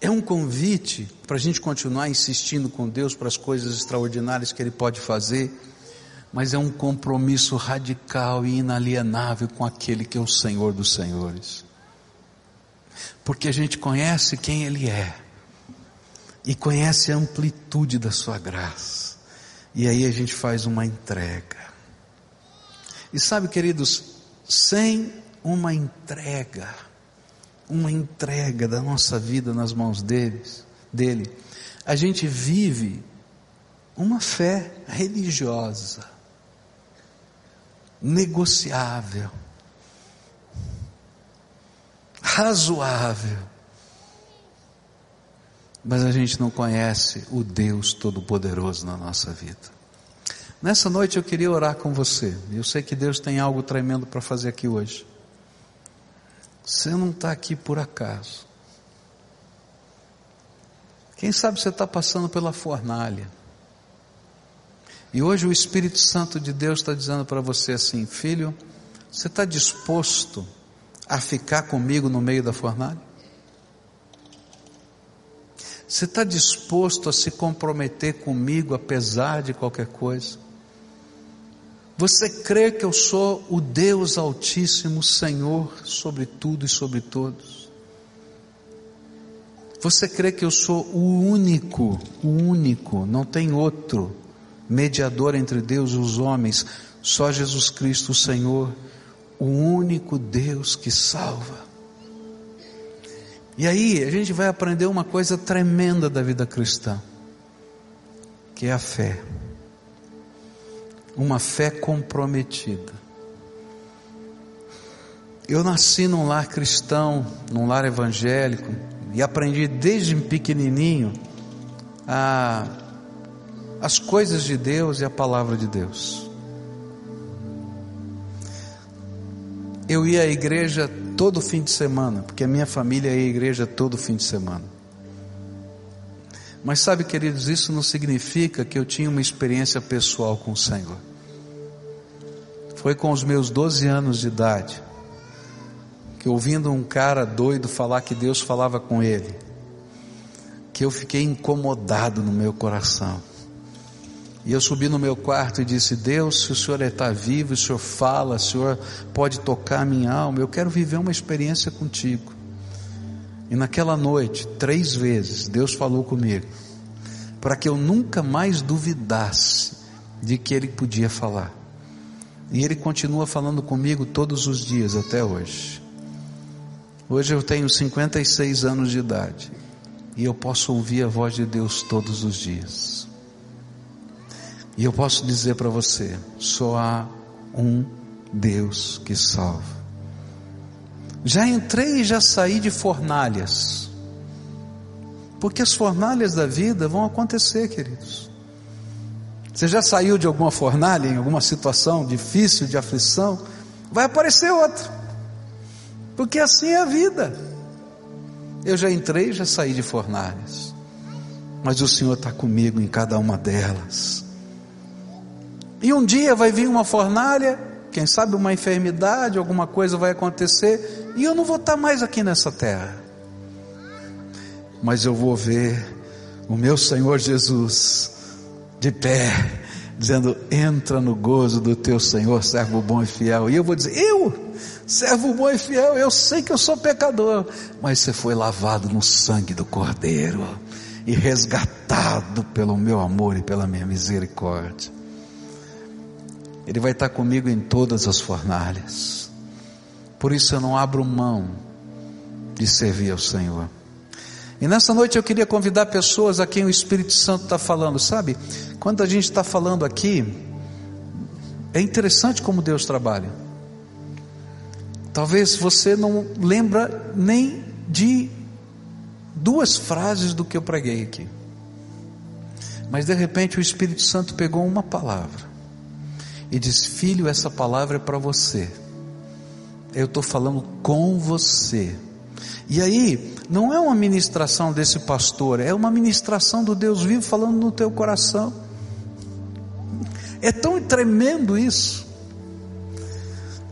É um convite para a gente continuar insistindo com Deus para as coisas extraordinárias que Ele pode fazer, mas é um compromisso radical e inalienável com aquele que é o Senhor dos Senhores. Porque a gente conhece quem Ele é, e conhece a amplitude da Sua graça, e aí a gente faz uma entrega. E sabe, queridos, sem uma entrega, uma entrega da nossa vida nas mãos deles, dele, a gente vive uma fé religiosa, negociável, razoável, mas a gente não conhece o Deus Todo-Poderoso na nossa vida. Nessa noite eu queria orar com você. Eu sei que Deus tem algo tremendo para fazer aqui hoje. Você não está aqui por acaso. Quem sabe você está passando pela fornalha. E hoje o Espírito Santo de Deus está dizendo para você assim: Filho, você está disposto a ficar comigo no meio da fornalha? Você está disposto a se comprometer comigo apesar de qualquer coisa? Você crê que eu sou o Deus Altíssimo, Senhor sobre tudo e sobre todos? Você crê que eu sou o único, o único, não tem outro mediador entre Deus e os homens, só Jesus Cristo, o Senhor, o único Deus que salva. E aí a gente vai aprender uma coisa tremenda da vida cristã, que é a fé uma fé comprometida. Eu nasci num lar cristão, num lar evangélico, e aprendi desde pequenininho a, as coisas de Deus e a palavra de Deus. eu ia à igreja todo fim de semana, porque a minha família ia à igreja todo fim de semana. Mas sabe, queridos, isso não significa que eu tinha uma experiência pessoal com o Senhor. Foi com os meus 12 anos de idade que ouvindo um cara doido falar que Deus falava com ele, que eu fiquei incomodado no meu coração. E eu subi no meu quarto e disse: Deus, se o Senhor está vivo, o Senhor fala, o Senhor pode tocar a minha alma, eu quero viver uma experiência contigo. E naquela noite, três vezes, Deus falou comigo, para que eu nunca mais duvidasse de que Ele podia falar. E Ele continua falando comigo todos os dias até hoje. Hoje eu tenho 56 anos de idade e eu posso ouvir a voz de Deus todos os dias. E eu posso dizer para você: só há um Deus que salva. Já entrei e já saí de fornalhas. Porque as fornalhas da vida vão acontecer, queridos. Você já saiu de alguma fornalha, em alguma situação difícil, de aflição? Vai aparecer outra. Porque assim é a vida. Eu já entrei já saí de fornalhas. Mas o Senhor está comigo em cada uma delas. E um dia vai vir uma fornalha, quem sabe uma enfermidade, alguma coisa vai acontecer, e eu não vou estar mais aqui nessa terra. Mas eu vou ver o meu Senhor Jesus de pé, dizendo: entra no gozo do teu Senhor, servo bom e fiel. E eu vou dizer: eu, servo bom e fiel, eu sei que eu sou pecador, mas você foi lavado no sangue do Cordeiro e resgatado pelo meu amor e pela minha misericórdia. Ele vai estar comigo em todas as fornalhas. Por isso eu não abro mão de servir ao Senhor. E nessa noite eu queria convidar pessoas a quem o Espírito Santo está falando, sabe? Quando a gente está falando aqui, é interessante como Deus trabalha. Talvez você não lembra nem de duas frases do que eu preguei aqui. Mas de repente o Espírito Santo pegou uma palavra e disse: Filho, essa palavra é para você eu estou falando com você. E aí, não é uma ministração desse pastor, é uma ministração do Deus vivo falando no teu coração. É tão tremendo isso.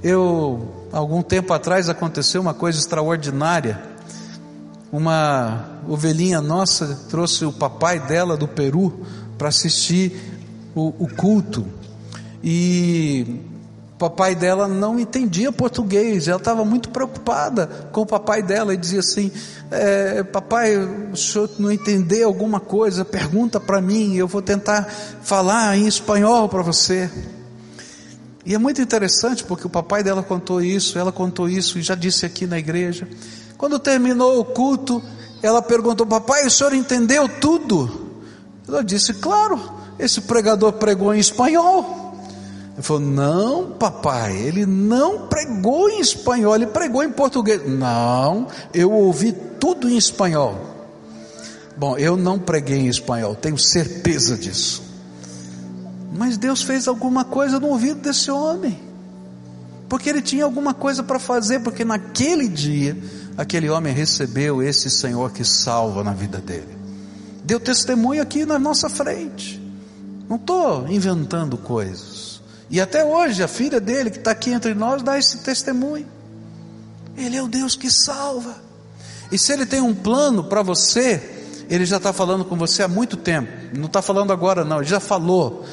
Eu, algum tempo atrás, aconteceu uma coisa extraordinária. Uma ovelhinha nossa trouxe o papai dela do Peru para assistir o, o culto. E papai dela não entendia português, ela estava muito preocupada com o papai dela e dizia assim: é, Papai, o senhor não entendeu alguma coisa? Pergunta para mim, eu vou tentar falar em espanhol para você. E é muito interessante porque o papai dela contou isso, ela contou isso e já disse aqui na igreja. Quando terminou o culto, ela perguntou: Papai, o senhor entendeu tudo? Ela disse: Claro, esse pregador pregou em espanhol. Ele falou: Não, papai, ele não pregou em espanhol, ele pregou em português. Não, eu ouvi tudo em espanhol. Bom, eu não preguei em espanhol, tenho certeza disso. Mas Deus fez alguma coisa no ouvido desse homem, porque ele tinha alguma coisa para fazer, porque naquele dia, aquele homem recebeu esse Senhor que salva na vida dele. Deu testemunho aqui na nossa frente. Não estou inventando coisas. E até hoje a filha dele, que está aqui entre nós, dá esse testemunho. Ele é o Deus que salva. E se ele tem um plano para você, ele já está falando com você há muito tempo. Não está falando agora, não, ele já falou.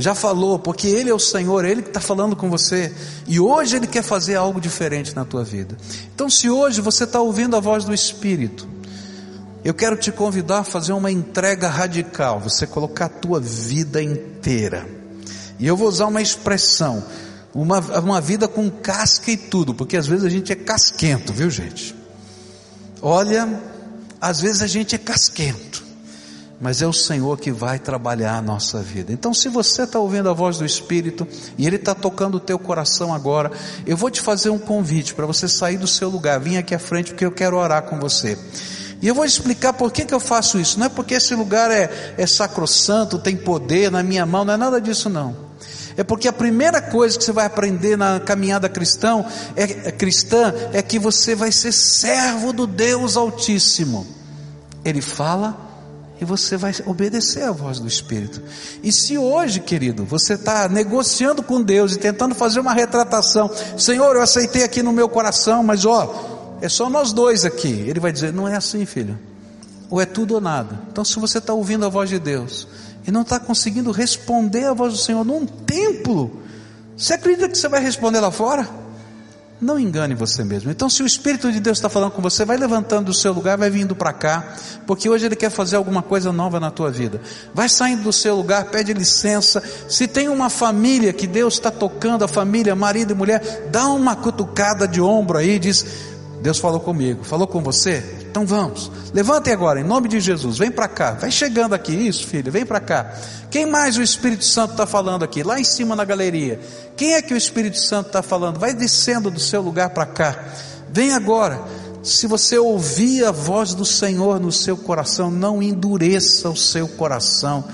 Já falou, porque Ele é o Senhor, Ele que está falando com você. E hoje Ele quer fazer algo diferente na tua vida. Então, se hoje você está ouvindo a voz do Espírito, eu quero te convidar a fazer uma entrega radical. Você colocar a tua vida inteira e eu vou usar uma expressão, uma, uma vida com casca e tudo, porque às vezes a gente é casquento, viu gente? Olha, às vezes a gente é casquento, mas é o Senhor que vai trabalhar a nossa vida. Então, se você está ouvindo a voz do Espírito e Ele está tocando o teu coração agora, eu vou te fazer um convite para você sair do seu lugar, vir aqui à frente, porque eu quero orar com você. E eu vou explicar por que, que eu faço isso. Não é porque esse lugar é, é sacrossanto, tem poder na minha mão, não é nada disso não É porque a primeira coisa que você vai aprender na caminhada cristã é, é cristã é que você vai ser servo do Deus Altíssimo. Ele fala e você vai obedecer à voz do Espírito. E se hoje, querido, você está negociando com Deus e tentando fazer uma retratação, Senhor, eu aceitei aqui no meu coração, mas ó, é só nós dois aqui. Ele vai dizer: não é assim, filho. Ou é tudo ou nada. Então, se você está ouvindo a voz de Deus e não está conseguindo responder à voz do Senhor num templo, você acredita que você vai responder lá fora? Não engane você mesmo. Então, se o Espírito de Deus está falando com você, vai levantando do seu lugar, vai vindo para cá, porque hoje Ele quer fazer alguma coisa nova na tua vida. Vai saindo do seu lugar, pede licença. Se tem uma família que Deus está tocando, a família, marido e mulher, dá uma cutucada de ombro aí, diz: Deus falou comigo, falou com você? Então vamos. Levantem agora, em nome de Jesus. Vem para cá. Vai chegando aqui. Isso, filho. Vem para cá. Quem mais o Espírito Santo está falando aqui? Lá em cima na galeria. Quem é que o Espírito Santo está falando? Vai descendo do seu lugar para cá. Vem agora. Se você ouvir a voz do Senhor no seu coração, não endureça o seu coração,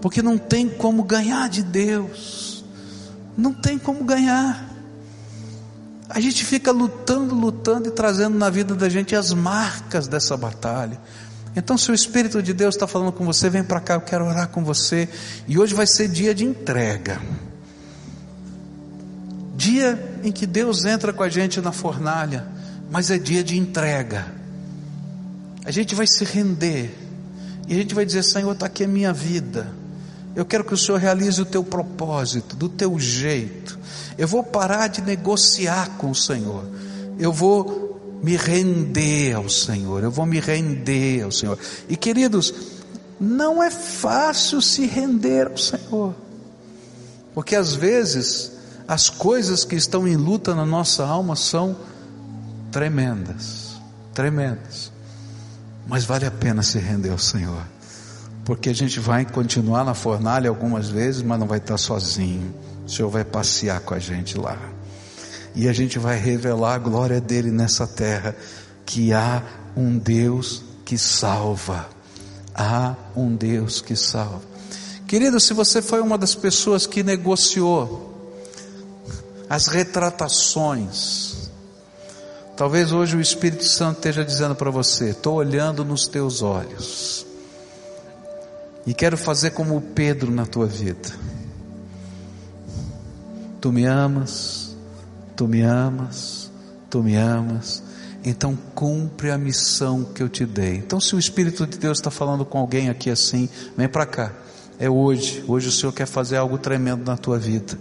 porque não tem como ganhar de Deus. Não tem como ganhar. A gente fica lutando, lutando e trazendo na vida da gente as marcas dessa batalha. Então, se o Espírito de Deus está falando com você, vem para cá, eu quero orar com você. E hoje vai ser dia de entrega. Dia em que Deus entra com a gente na fornalha, mas é dia de entrega. A gente vai se render. E a gente vai dizer: Senhor, está aqui a minha vida. Eu quero que o Senhor realize o teu propósito, do teu jeito. Eu vou parar de negociar com o Senhor. Eu vou me render ao Senhor. Eu vou me render ao Senhor. E queridos, não é fácil se render ao Senhor. Porque às vezes as coisas que estão em luta na nossa alma são tremendas, tremendas. Mas vale a pena se render ao Senhor. Porque a gente vai continuar na fornalha algumas vezes, mas não vai estar sozinho. O Senhor vai passear com a gente lá. E a gente vai revelar a glória dele nessa terra, que há um Deus que salva. Há um Deus que salva. Querido, se você foi uma das pessoas que negociou as retratações, talvez hoje o Espírito Santo esteja dizendo para você: estou olhando nos teus olhos, e quero fazer como Pedro na tua vida Tu me amas, tu me amas, tu me amas. Então cumpre a missão que eu te dei. Então, se o Espírito de Deus está falando com alguém aqui assim, vem para cá. É hoje. Hoje o Senhor quer fazer algo tremendo na tua vida.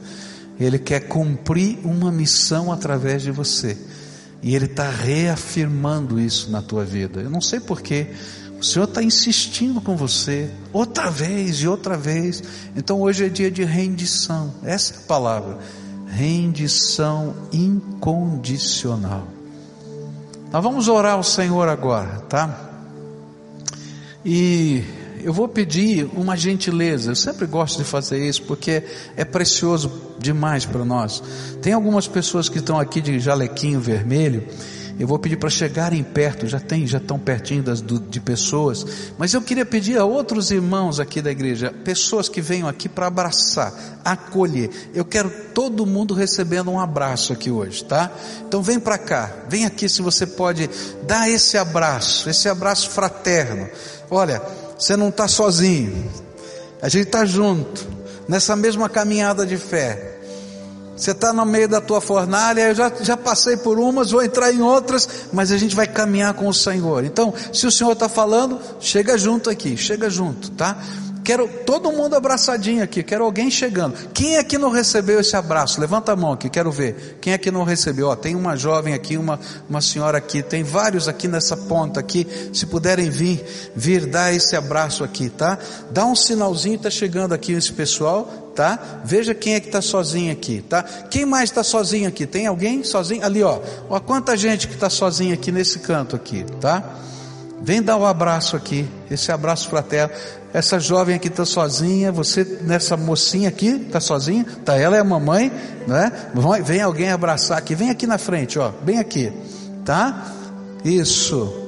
Ele quer cumprir uma missão através de você. E Ele está reafirmando isso na tua vida. Eu não sei porquê. O Senhor está insistindo com você, outra vez e outra vez. Então hoje é dia de rendição, essa é a palavra. Rendição incondicional. Nós vamos orar ao Senhor agora, tá? E eu vou pedir uma gentileza, eu sempre gosto de fazer isso porque é precioso demais para nós. Tem algumas pessoas que estão aqui de jalequinho vermelho eu vou pedir para chegarem perto, já tem, já estão pertinho das, do, de pessoas, mas eu queria pedir a outros irmãos aqui da igreja, pessoas que venham aqui para abraçar, acolher. Eu quero todo mundo recebendo um abraço aqui hoje, tá? Então vem para cá, vem aqui se você pode dar esse abraço, esse abraço fraterno. Olha, você não está sozinho, a gente está junto, nessa mesma caminhada de fé. Você está no meio da tua fornalha, eu já, já passei por umas, vou entrar em outras, mas a gente vai caminhar com o Senhor. Então, se o Senhor está falando, chega junto aqui, chega junto, tá? Quero todo mundo abraçadinho aqui, quero alguém chegando. Quem é que não recebeu esse abraço? Levanta a mão aqui, quero ver. Quem é que não recebeu? Ó, tem uma jovem aqui, uma, uma senhora aqui, tem vários aqui nessa ponta aqui. Se puderem vir, vir dar esse abraço aqui, tá? Dá um sinalzinho, está chegando aqui esse pessoal, tá? Veja quem é que está sozinho aqui, tá? Quem mais está sozinho aqui? Tem alguém sozinho? Ali, ó. Ó, quanta gente que está sozinha aqui nesse canto aqui, tá? Vem dar um abraço aqui, esse abraço fraterno. Essa jovem aqui está sozinha, você nessa mocinha aqui está sozinha, tá? Ela é a mamãe, né? Vem alguém abraçar aqui, vem aqui na frente, ó, bem aqui, tá? Isso.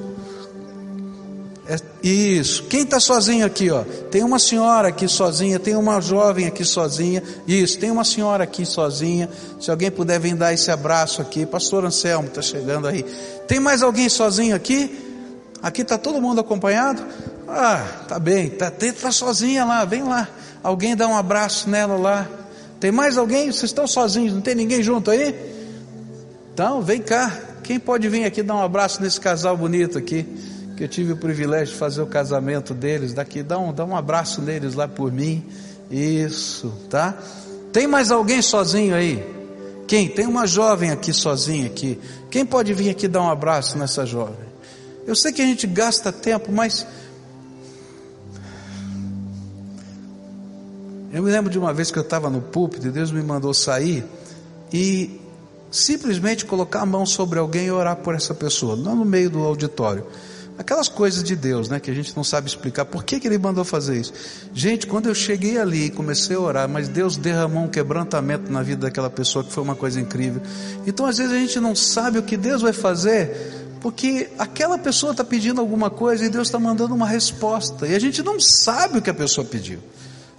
É, isso. Quem está sozinho aqui, ó? Tem uma senhora aqui sozinha, tem uma jovem aqui sozinha. Isso, tem uma senhora aqui sozinha. Se alguém puder vir dar esse abraço aqui, Pastor Anselmo está chegando aí. Tem mais alguém sozinho aqui? Aqui está todo mundo acompanhado? Ah, tá bem. Tá, tá sozinha lá. Vem lá. Alguém dá um abraço nela lá. Tem mais alguém? Vocês estão sozinhos? Não tem ninguém junto aí? Então, vem cá. Quem pode vir aqui dar um abraço nesse casal bonito aqui? que eu tive o privilégio de fazer o casamento deles, daqui, dá um, dá um abraço neles lá por mim. Isso, tá? Tem mais alguém sozinho aí? Quem? Tem uma jovem aqui sozinha aqui. Quem pode vir aqui dar um abraço nessa jovem? Eu sei que a gente gasta tempo, mas eu me lembro de uma vez que eu estava no púlpito e Deus me mandou sair e simplesmente colocar a mão sobre alguém e orar por essa pessoa, não no meio do auditório. Aquelas coisas de Deus, né, que a gente não sabe explicar. Por que, que Ele mandou fazer isso? Gente, quando eu cheguei ali e comecei a orar, mas Deus derramou um quebrantamento na vida daquela pessoa que foi uma coisa incrível. Então, às vezes a gente não sabe o que Deus vai fazer, porque aquela pessoa está pedindo alguma coisa e Deus está mandando uma resposta. E a gente não sabe o que a pessoa pediu.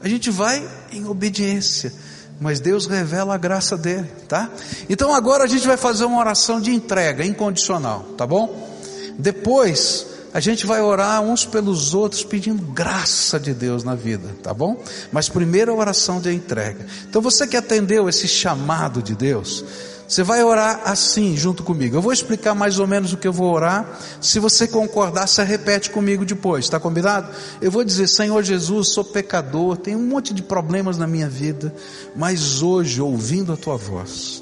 A gente vai em obediência mas Deus revela a graça dele, tá? Então agora a gente vai fazer uma oração de entrega incondicional, tá bom? Depois a gente vai orar uns pelos outros pedindo graça de Deus na vida, tá bom? Mas primeiro a oração de entrega. Então você que atendeu esse chamado de Deus, você vai orar assim junto comigo. Eu vou explicar mais ou menos o que eu vou orar. Se você concordar, você repete comigo depois, está combinado? Eu vou dizer: Senhor Jesus, sou pecador, tenho um monte de problemas na minha vida, mas hoje, ouvindo a tua voz,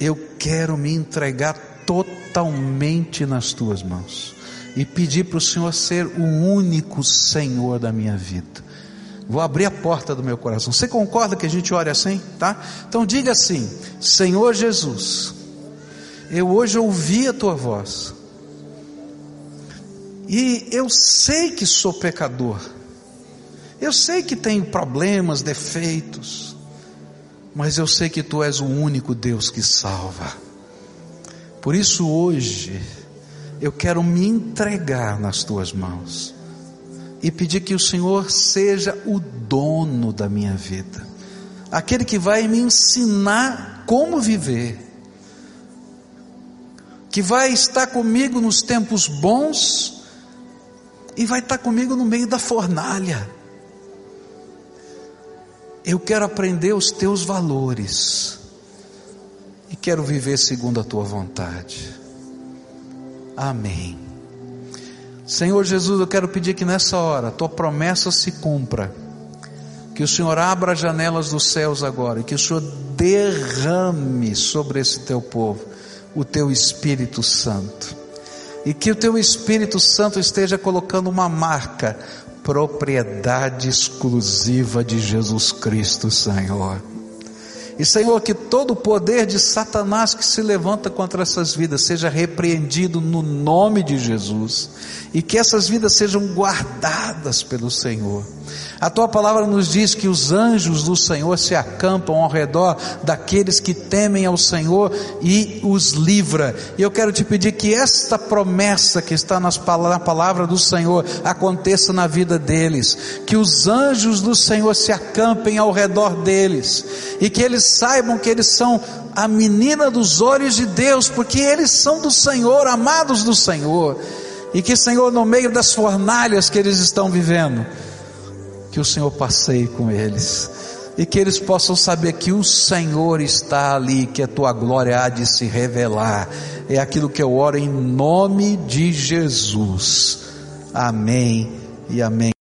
eu quero me entregar totalmente nas tuas mãos e pedir para o Senhor ser o único Senhor da minha vida. Vou abrir a porta do meu coração. Você concorda que a gente ore assim, tá? Então diga assim: Senhor Jesus, eu hoje ouvi a tua voz. E eu sei que sou pecador. Eu sei que tenho problemas, defeitos. Mas eu sei que tu és o único Deus que salva. Por isso hoje eu quero me entregar nas tuas mãos e pedir que o Senhor seja o dono da minha vida, aquele que vai me ensinar como viver, que vai estar comigo nos tempos bons e vai estar comigo no meio da fornalha. Eu quero aprender os teus valores e quero viver segundo a tua vontade. Amém. Senhor Jesus, eu quero pedir que nessa hora tua promessa se cumpra. Que o Senhor abra as janelas dos céus agora e que o Senhor derrame sobre esse teu povo o teu Espírito Santo. E que o teu Espírito Santo esteja colocando uma marca, propriedade exclusiva de Jesus Cristo, Senhor. E Senhor, que todo o poder de Satanás que se levanta contra essas vidas seja repreendido no nome de Jesus, e que essas vidas sejam guardadas pelo Senhor. A tua palavra nos diz que os anjos do Senhor se acampam ao redor daqueles que temem ao Senhor e os livra. E eu quero te pedir que esta promessa que está nas, na palavra do Senhor aconteça na vida deles. Que os anjos do Senhor se acampem ao redor deles e que eles saibam que eles são a menina dos olhos de Deus, porque eles são do Senhor, amados do Senhor. E que, Senhor, no meio das fornalhas que eles estão vivendo, que o Senhor passeie com eles e que eles possam saber que o Senhor está ali, que a tua glória há de se revelar. É aquilo que eu oro em nome de Jesus. Amém e amém.